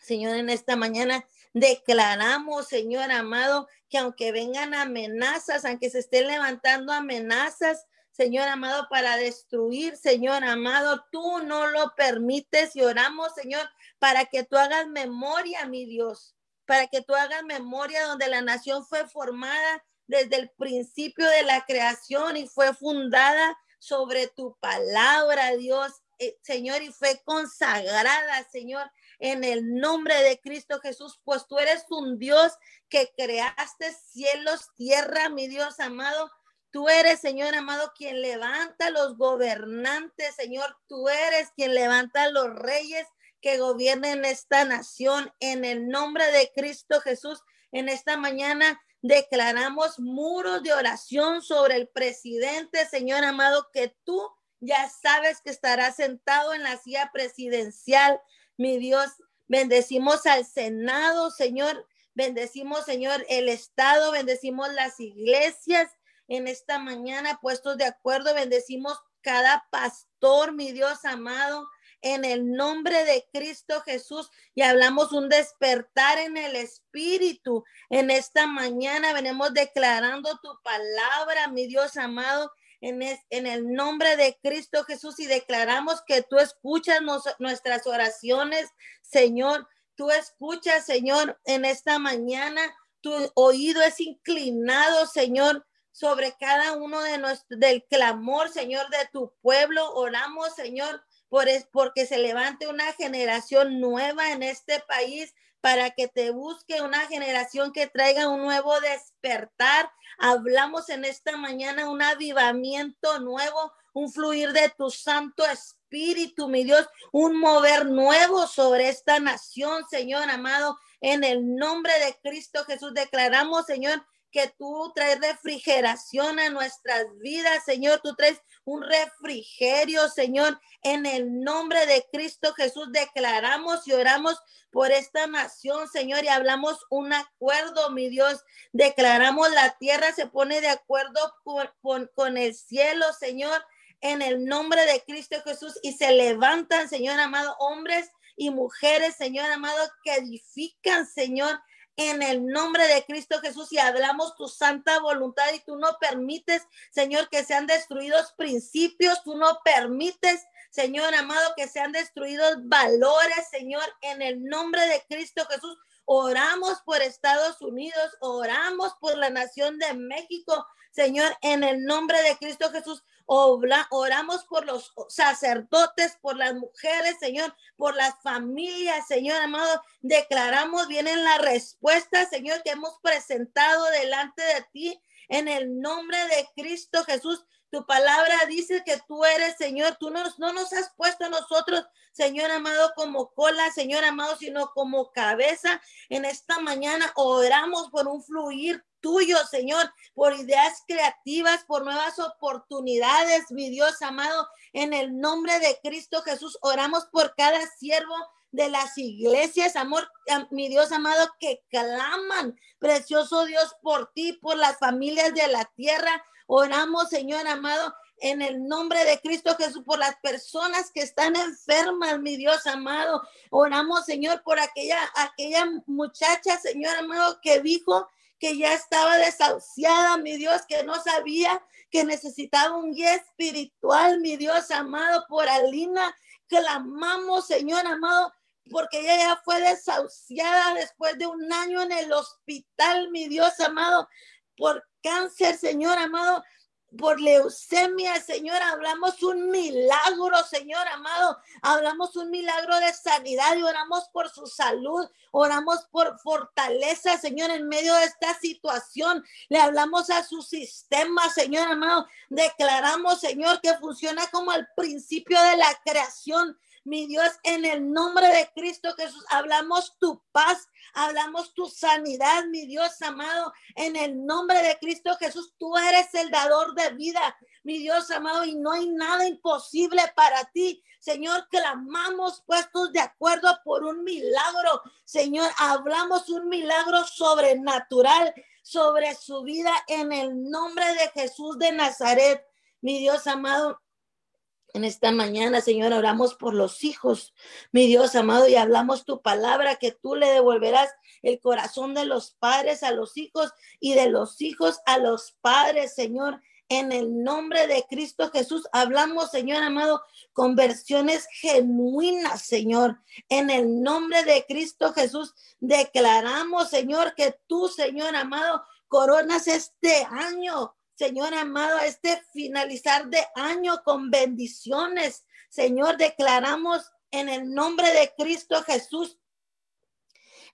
Señor, en esta mañana declaramos, Señor amado, que aunque vengan amenazas, aunque se estén levantando amenazas, Señor amado, para destruir, Señor amado, tú no lo permites y oramos, Señor, para que tú hagas memoria, mi Dios, para que tú hagas memoria donde la nación fue formada desde el principio de la creación y fue fundada sobre tu palabra, Dios, eh, Señor, y fue consagrada, Señor, en el nombre de Cristo Jesús, pues tú eres un Dios que creaste cielos, tierra, mi Dios amado. Tú eres, Señor amado, quien levanta los gobernantes, Señor. Tú eres quien levanta los reyes que gobiernen esta nación. En el nombre de Cristo Jesús, en esta mañana declaramos muros de oración sobre el presidente, Señor amado, que tú ya sabes que estará sentado en la silla presidencial mi Dios. Bendecimos al Senado, Señor. Bendecimos, Señor, el Estado. Bendecimos las iglesias en esta mañana puestos de acuerdo. Bendecimos cada pastor, mi Dios amado en el nombre de Cristo Jesús y hablamos un despertar en el espíritu. En esta mañana venimos declarando tu palabra, mi Dios amado, en, el nombre de Cristo Jesús y declaramos que tú escuchas nuestras oraciones, Señor. Tú escuchas, Señor, en esta mañana. Tu oído es inclinado, Señor, sobre cada uno de nuestros, del clamor, Señor, de tu pueblo. Oramos, Señor, por es, porque se levante una generación nueva en este país para que te busque una generación que traiga un nuevo despertar. Hablamos en esta mañana un avivamiento nuevo, un fluir de tu Santo Espíritu, mi Dios, un mover nuevo sobre esta nación, Señor amado. En el nombre de Cristo Jesús declaramos, Señor, que tú traes refrigeración a nuestras vidas, Señor. Tú traes un refrigerio, Señor. En el nombre de Cristo Jesús declaramos y oramos por esta nación, Señor, y hablamos un acuerdo, mi Dios. Declaramos la tierra se pone de acuerdo con, el cielo, Señor, en el nombre de Cristo Jesús, y se levantan, Señor amado, hombres y mujeres, Señor amado, que edifican, Señor, en el nombre de Cristo Jesús y hablamos tu santa voluntad y tú no permites, Señor, que sean destruidos principios, tú no permites, Señor amado, que sean destruidos valores, Señor, en el nombre de Cristo Jesús. Oramos por Estados Unidos, oramos por la nación de México, Señor, en el nombre de Cristo Jesús. Oramos por los sacerdotes, por las mujeres, Señor, por las familias, Señor amado. Declaramos bien en la respuesta, Señor, que hemos presentado delante de ti en el nombre de Cristo Jesús. Tu palabra dice que tú eres, Señor, tú no, no nos has puesto a nosotros, Señor amado, como cola, Señor amado, sino como cabeza. En esta mañana oramos por un fluir tuyo, Señor, por ideas creativas, por nuevas oportunidades, mi Dios amado. En el nombre de Cristo Jesús, oramos por cada siervo de las iglesias, amor, mi Dios amado, que claman, precioso Dios, por ti, por las familias de la tierra. Oramos, Señor amado, en el nombre de Cristo Jesús por las personas que están enfermas, mi Dios amado. Oramos, Señor, por aquella, aquella muchacha, Señor amado, que dijo que ya estaba desahuciada, mi Dios, que no sabía que necesitaba un guía espiritual, mi Dios amado, por Alina. Clamamos, Señor amado, porque ella ya fue desahuciada después de un año en el hospital, mi Dios amado, por cáncer, Señor amado. por leucemia, Señor, hablamos un milagro, Señor amado, hablamos un milagro de sanidad y oramos por su salud, oramos por fortaleza, Señor, en medio de esta situación. Le hablamos a su sistema, Señor amado, declaramos, Señor, que funciona como el principio de la creación mi Dios, en el nombre de Cristo Jesús, hablamos tu paz, hablamos tu sanidad, mi Dios amado, en el nombre de Cristo Jesús, tú eres el dador de vida, mi Dios amado, y no hay nada imposible para ti. Señor, clamamos puestos de acuerdo por un milagro. Señor, hablamos un milagro sobrenatural sobre su vida en el nombre de Jesús de Nazaret. Mi Dios amado, en esta mañana, Señor, oramos por los hijos, mi Dios amado, y hablamos tu palabra que tú le devolverás el corazón de los padres a los hijos y de los hijos a los padres, Señor. En el nombre de Cristo Jesús, hablamos, Señor amado, conversiones genuinas, Señor. En el nombre de Cristo Jesús, declaramos, Señor, que tú, Señor amado, coronas este año Señor amado, este finalizar de año con bendiciones. Señor, declaramos en el nombre de Cristo Jesús,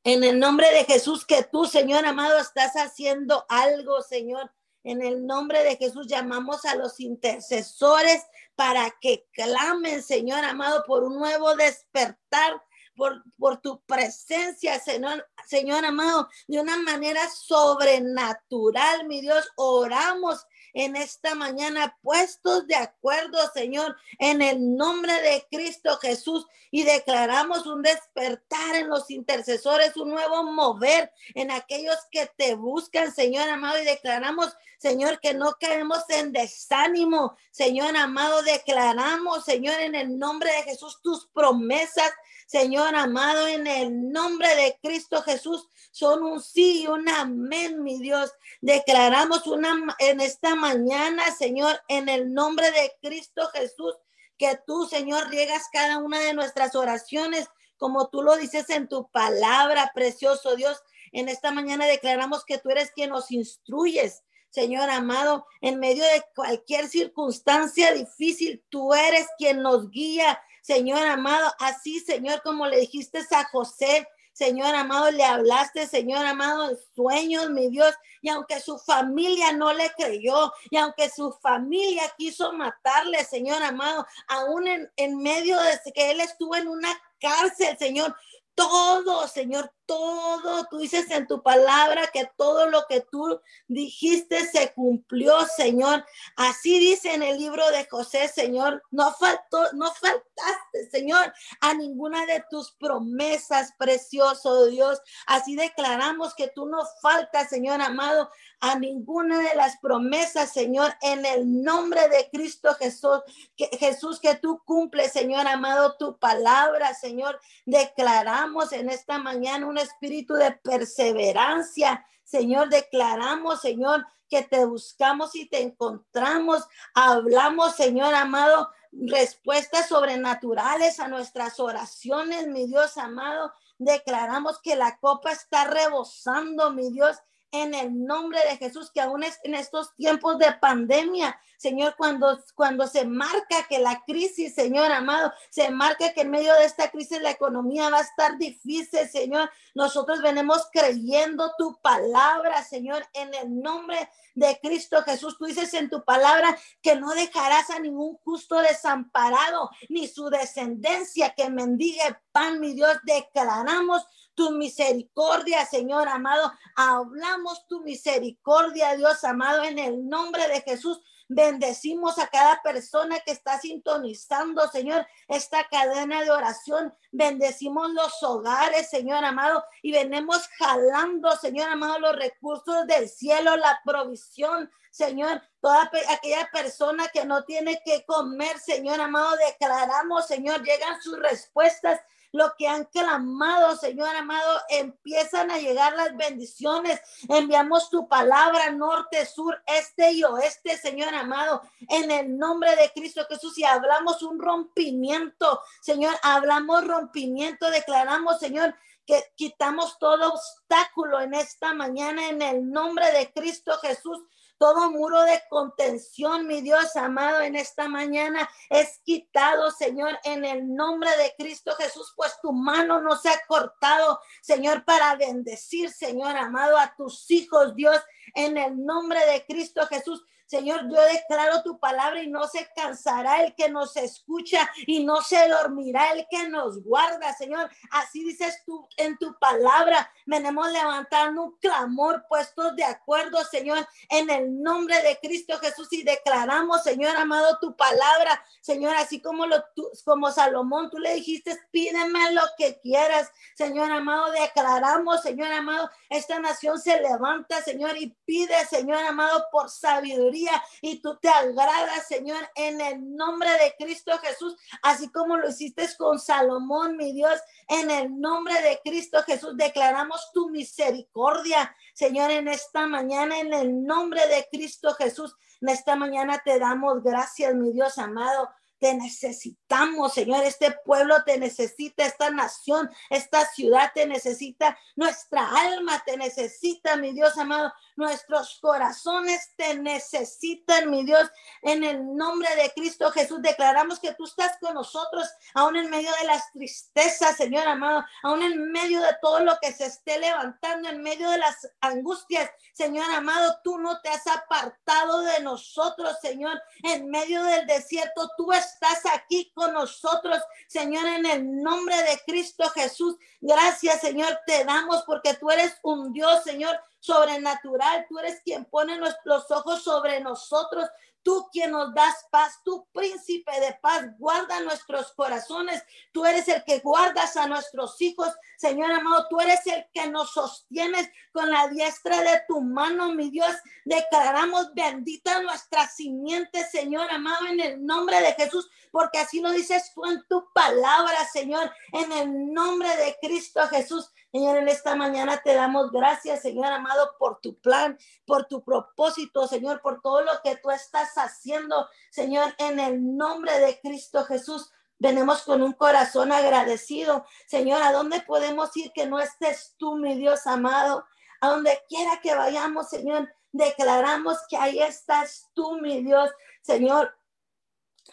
en el nombre de Jesús que tú, Señor amado, estás haciendo algo, Señor. En el nombre de Jesús llamamos a los intercesores para que clamen, Señor amado, por un nuevo despertar por, tu presencia, Señor, Señor amado, de una manera sobrenatural, mi Dios. Oramos en esta mañana puestos de acuerdo, Señor, en el nombre de Cristo Jesús y declaramos un despertar en los intercesores, un nuevo mover en aquellos que te buscan, Señor amado, y declaramos, Señor, que no caemos en desánimo, Señor amado, declaramos, Señor, en el nombre de Jesús tus promesas Señor amado, en el nombre de Cristo Jesús, son un sí y un amén, mi Dios. Declaramos una en esta mañana, Señor, en el nombre de Cristo Jesús, que tú, Señor, riegas cada una de nuestras oraciones, como tú lo dices en tu palabra, precioso Dios. En esta mañana declaramos que tú eres quien nos instruyes, Señor amado, en medio de cualquier circunstancia difícil, tú eres quien nos guía, Señor amado, así, Señor, como le dijiste a José, Señor amado, le hablaste, Señor amado, en sueños, mi Dios, y aunque su familia no le creyó, y aunque su familia quiso matarle, Señor amado, aún en, medio de que él estuvo en una cárcel, Señor, todo, Señor, todo, tú dices en tu palabra que todo lo que tú dijiste se cumplió, Señor. Así dice en el libro de José, Señor, no faltó, no faltaste, Señor, a ninguna de tus promesas, precioso Dios. Así declaramos que tú no faltas, Señor amado, a ninguna de las promesas, Señor, en el nombre de Cristo Jesús, que Jesús que tú cumples, Señor amado, tu palabra, Señor. Declaramos en esta mañana espíritu de perseverancia. Señor, declaramos, Señor, que te buscamos y te encontramos. Hablamos, Señor amado, respuestas sobrenaturales a nuestras oraciones, mi Dios amado. Declaramos que la copa está rebosando, mi Dios, en el nombre de Jesús, que aún es en estos tiempos de pandemia, Señor, cuando, cuando se marca que la crisis, Señor amado, se marca que en medio de esta crisis la economía va a estar difícil, Señor. Nosotros venimos creyendo tu palabra, Señor, en el nombre de Cristo Jesús. Tú dices en tu palabra que no dejarás a ningún justo desamparado, ni su descendencia que mendigue pan, mi Dios. Declaramos tu misericordia, Señor amado. Hablamos tu misericordia, Dios amado, en el nombre de Jesús. Bendecimos a cada persona que está sintonizando, Señor, esta cadena de oración. Bendecimos los hogares, Señor amado, y venimos jalando, Señor amado, los recursos del cielo, la provisión, Señor, toda aquella persona que no tiene que comer, Señor amado, declaramos, Señor, llegan sus respuestas lo que han clamado, Señor amado, empiezan a llegar las bendiciones. Enviamos tu palabra norte, sur, este y oeste, Señor amado, en el nombre de Cristo Jesús. Y hablamos un rompimiento, Señor, hablamos rompimiento, declaramos, Señor, que quitamos todo obstáculo en esta mañana en el nombre de Cristo Jesús Todo muro de contención, mi Dios amado, en esta mañana es quitado, Señor, en el nombre de Cristo Jesús, pues tu mano no se ha cortado, Señor, para bendecir, Señor amado, a tus hijos, Dios, en el nombre de Cristo Jesús. Señor, yo declaro tu palabra y no se cansará el que nos escucha y no se dormirá el que nos guarda, Señor. Así dices tú en tu palabra. Venemos levantando un clamor puestos de acuerdo, Señor, en el nombre de Cristo Jesús y declaramos, Señor amado, tu palabra, Señor, así como lo como Salomón, tú le dijiste, pídeme lo que quieras, Señor amado, declaramos, Señor amado, esta nación se levanta, Señor, y pide, Señor amado, por sabiduría y tú te agradas, Señor, en el nombre de Cristo Jesús, así como lo hiciste con Salomón, mi Dios, en el nombre de Cristo Jesús declaramos tu misericordia, Señor, en esta mañana, en el nombre de Cristo Jesús. En esta mañana te damos gracias, mi Dios amado, te necesitamos, Señor. Este pueblo te necesita, esta nación, esta ciudad te necesita, nuestra alma te necesita, mi Dios amado. Nuestros corazones te necesitan, mi Dios. En el nombre de Cristo Jesús declaramos que tú estás con nosotros, aún en medio de las tristezas, Señor amado, aún en medio de todo lo que se esté levantando, en medio de las angustias, Señor amado, tú no te has apartado de nosotros, Señor. En medio del desierto, tú estás aquí con nosotros, Señor, en el nombre de Cristo Jesús. Gracias, Señor, te damos porque tú eres un Dios, Señor, sobrenatural. Tú eres quien pone los ojos sobre nosotros. Tú quien nos das paz, tú príncipe de paz, guarda nuestros corazones. Tú eres el que guardas a nuestros hijos. Señor amado, tú eres el que nos sostienes con la diestra de tu mano, mi Dios. Declaramos bendita nuestra simiente, Señor amado, en el nombre de Jesús, porque así lo dices tú en tu palabra, Señor, en el nombre de Cristo Jesús. Señor, en esta mañana te damos gracias, Señor amado, por tu plan, por tu propósito, Señor, por todo lo que tú estás haciendo, Señor, en el nombre de Cristo Jesús. Venimos con un corazón agradecido. Señor, ¿a dónde podemos ir que no estés tú, mi Dios amado? A donde quiera que vayamos, Señor, declaramos que ahí estás tú, mi Dios. Señor,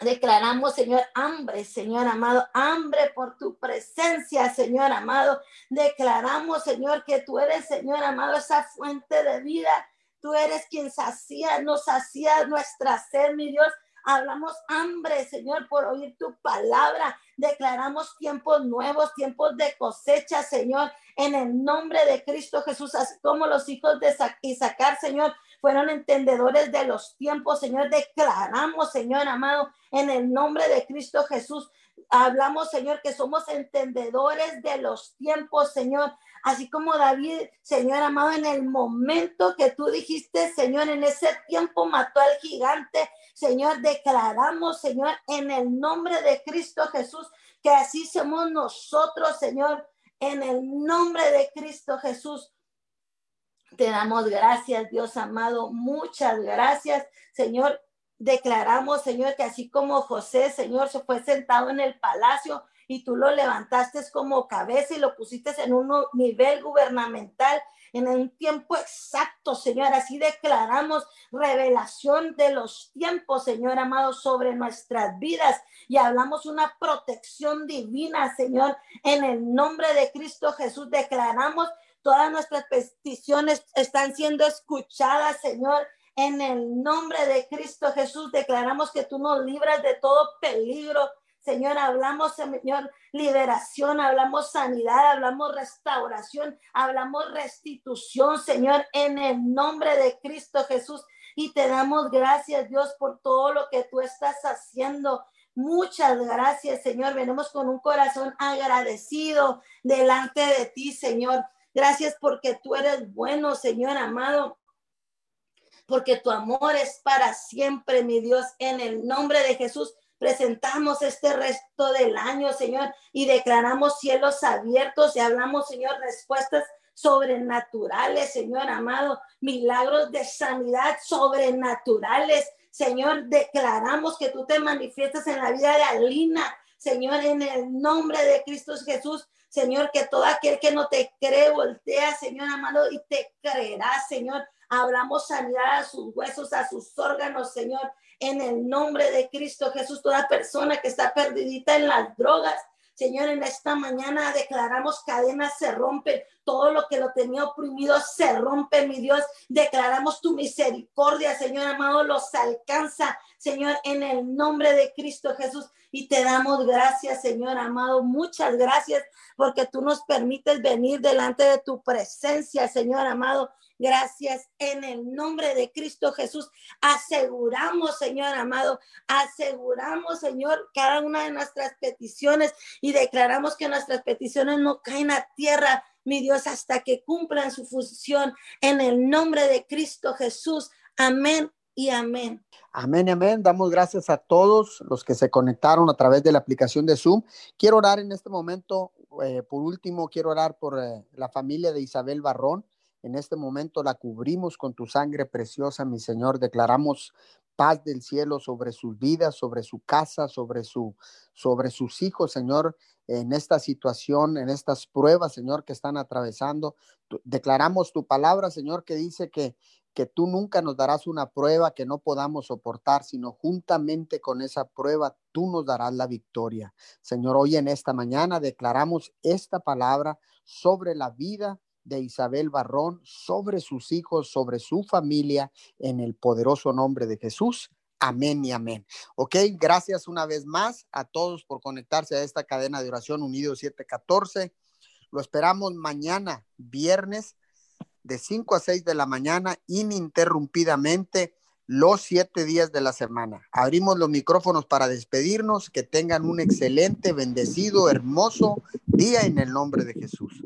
Declaramos, Señor, hambre, Señor amado, hambre por tu presencia, Señor amado. Declaramos, Señor, que tú eres, Señor amado, esa fuente de vida. Tú eres quien sacía, nos hacía nuestra sed, mi Dios. Hablamos hambre, Señor, por oír tu palabra. Declaramos tiempos nuevos, tiempos de cosecha, Señor, en el nombre de Cristo Jesús, como los hijos de Isaac, Señor, fueron entendedores de los tiempos, Señor. Declaramos, Señor amado, en el nombre de Cristo Jesús. Hablamos, Señor, que somos entendedores de los tiempos, Señor. Así como David, Señor amado, en el momento que tú dijiste, Señor, en ese tiempo mató al gigante. Señor, declaramos, Señor, en el nombre de Cristo Jesús, que así somos nosotros, Señor, en el nombre de Cristo Jesús. Te damos gracias, Dios amado. Muchas gracias, Señor. Declaramos, Señor, que así como José, Señor, se fue sentado en el palacio y tú lo levantaste como cabeza y lo pusiste en un nivel gubernamental en un tiempo exacto, Señor. Así declaramos revelación de los tiempos, Señor amado, sobre nuestras vidas y hablamos una protección divina, Señor, en el nombre de Cristo Jesús. Declaramos Todas nuestras peticiones están siendo escuchadas, Señor. En el nombre de Cristo Jesús declaramos que tú nos libras de todo peligro. Señor, hablamos, Señor, liberación, hablamos sanidad, hablamos restauración, hablamos restitución, Señor, en el nombre de Cristo Jesús. Y te damos gracias, Dios, por todo lo que tú estás haciendo. Muchas gracias, Señor. Venimos con un corazón agradecido delante de ti, Señor. Gracias porque tú eres bueno, Señor amado. Porque tu amor es para siempre, mi Dios. En el nombre de Jesús presentamos este resto del año, Señor, y declaramos cielos abiertos y hablamos, Señor, respuestas sobrenaturales, Señor amado, milagros de sanidad sobrenaturales. Señor, declaramos que tú te manifiestas en la vida de Alina, Señor, en el nombre de Cristo Jesús. Señor, que todo aquel que no te cree voltea, Señor amado, y te creerá, Señor. Hablamos sanidad a sus huesos, a sus órganos, Señor, en el nombre de Cristo Jesús. Toda persona que está perdidita en las drogas, Señor, en esta mañana declaramos cadenas se rompen, todo lo que lo tenía oprimido se rompe, mi Dios. Declaramos tu misericordia, Señor amado, los alcanza, Señor, en el nombre de Cristo Jesús. Y te damos gracias, Señor amado. Muchas gracias porque tú nos permites venir delante de tu presencia, Señor amado. Gracias en el nombre de Cristo Jesús. Aseguramos, Señor amado, aseguramos, Señor, cada una de nuestras peticiones y declaramos que nuestras peticiones no caen a tierra, mi Dios, hasta que cumplan su función en el nombre de Cristo Jesús. Amén y amén. Amén, amén. Damos gracias a todos los que se conectaron a través de la aplicación de Zoom. Quiero orar en este momento, eh, por último, quiero orar por eh, la familia de Isabel Barrón. En este momento la cubrimos con tu sangre preciosa, mi Señor. Declaramos paz del cielo sobre sus vidas, sobre su casa, sobre, su, sobre sus hijos, Señor, en esta situación, en estas pruebas, Señor, que están atravesando. Declaramos tu palabra, Señor, que dice que, que tú nunca nos darás una prueba que no podamos soportar, sino juntamente con esa prueba tú nos darás la victoria. Señor, hoy en esta mañana declaramos esta palabra sobre la vida de Isabel Barrón sobre sus hijos, sobre su familia, en el poderoso nombre de Jesús. Amén y amén. Ok, gracias una vez más a todos por conectarse a esta cadena de oración Unido 714. Lo esperamos mañana, viernes, de 5 a 6 de la mañana, ininterrumpidamente, los siete días de la semana. Abrimos los micrófonos para despedirnos. Que tengan un excelente, bendecido, hermoso día en el nombre de Jesús.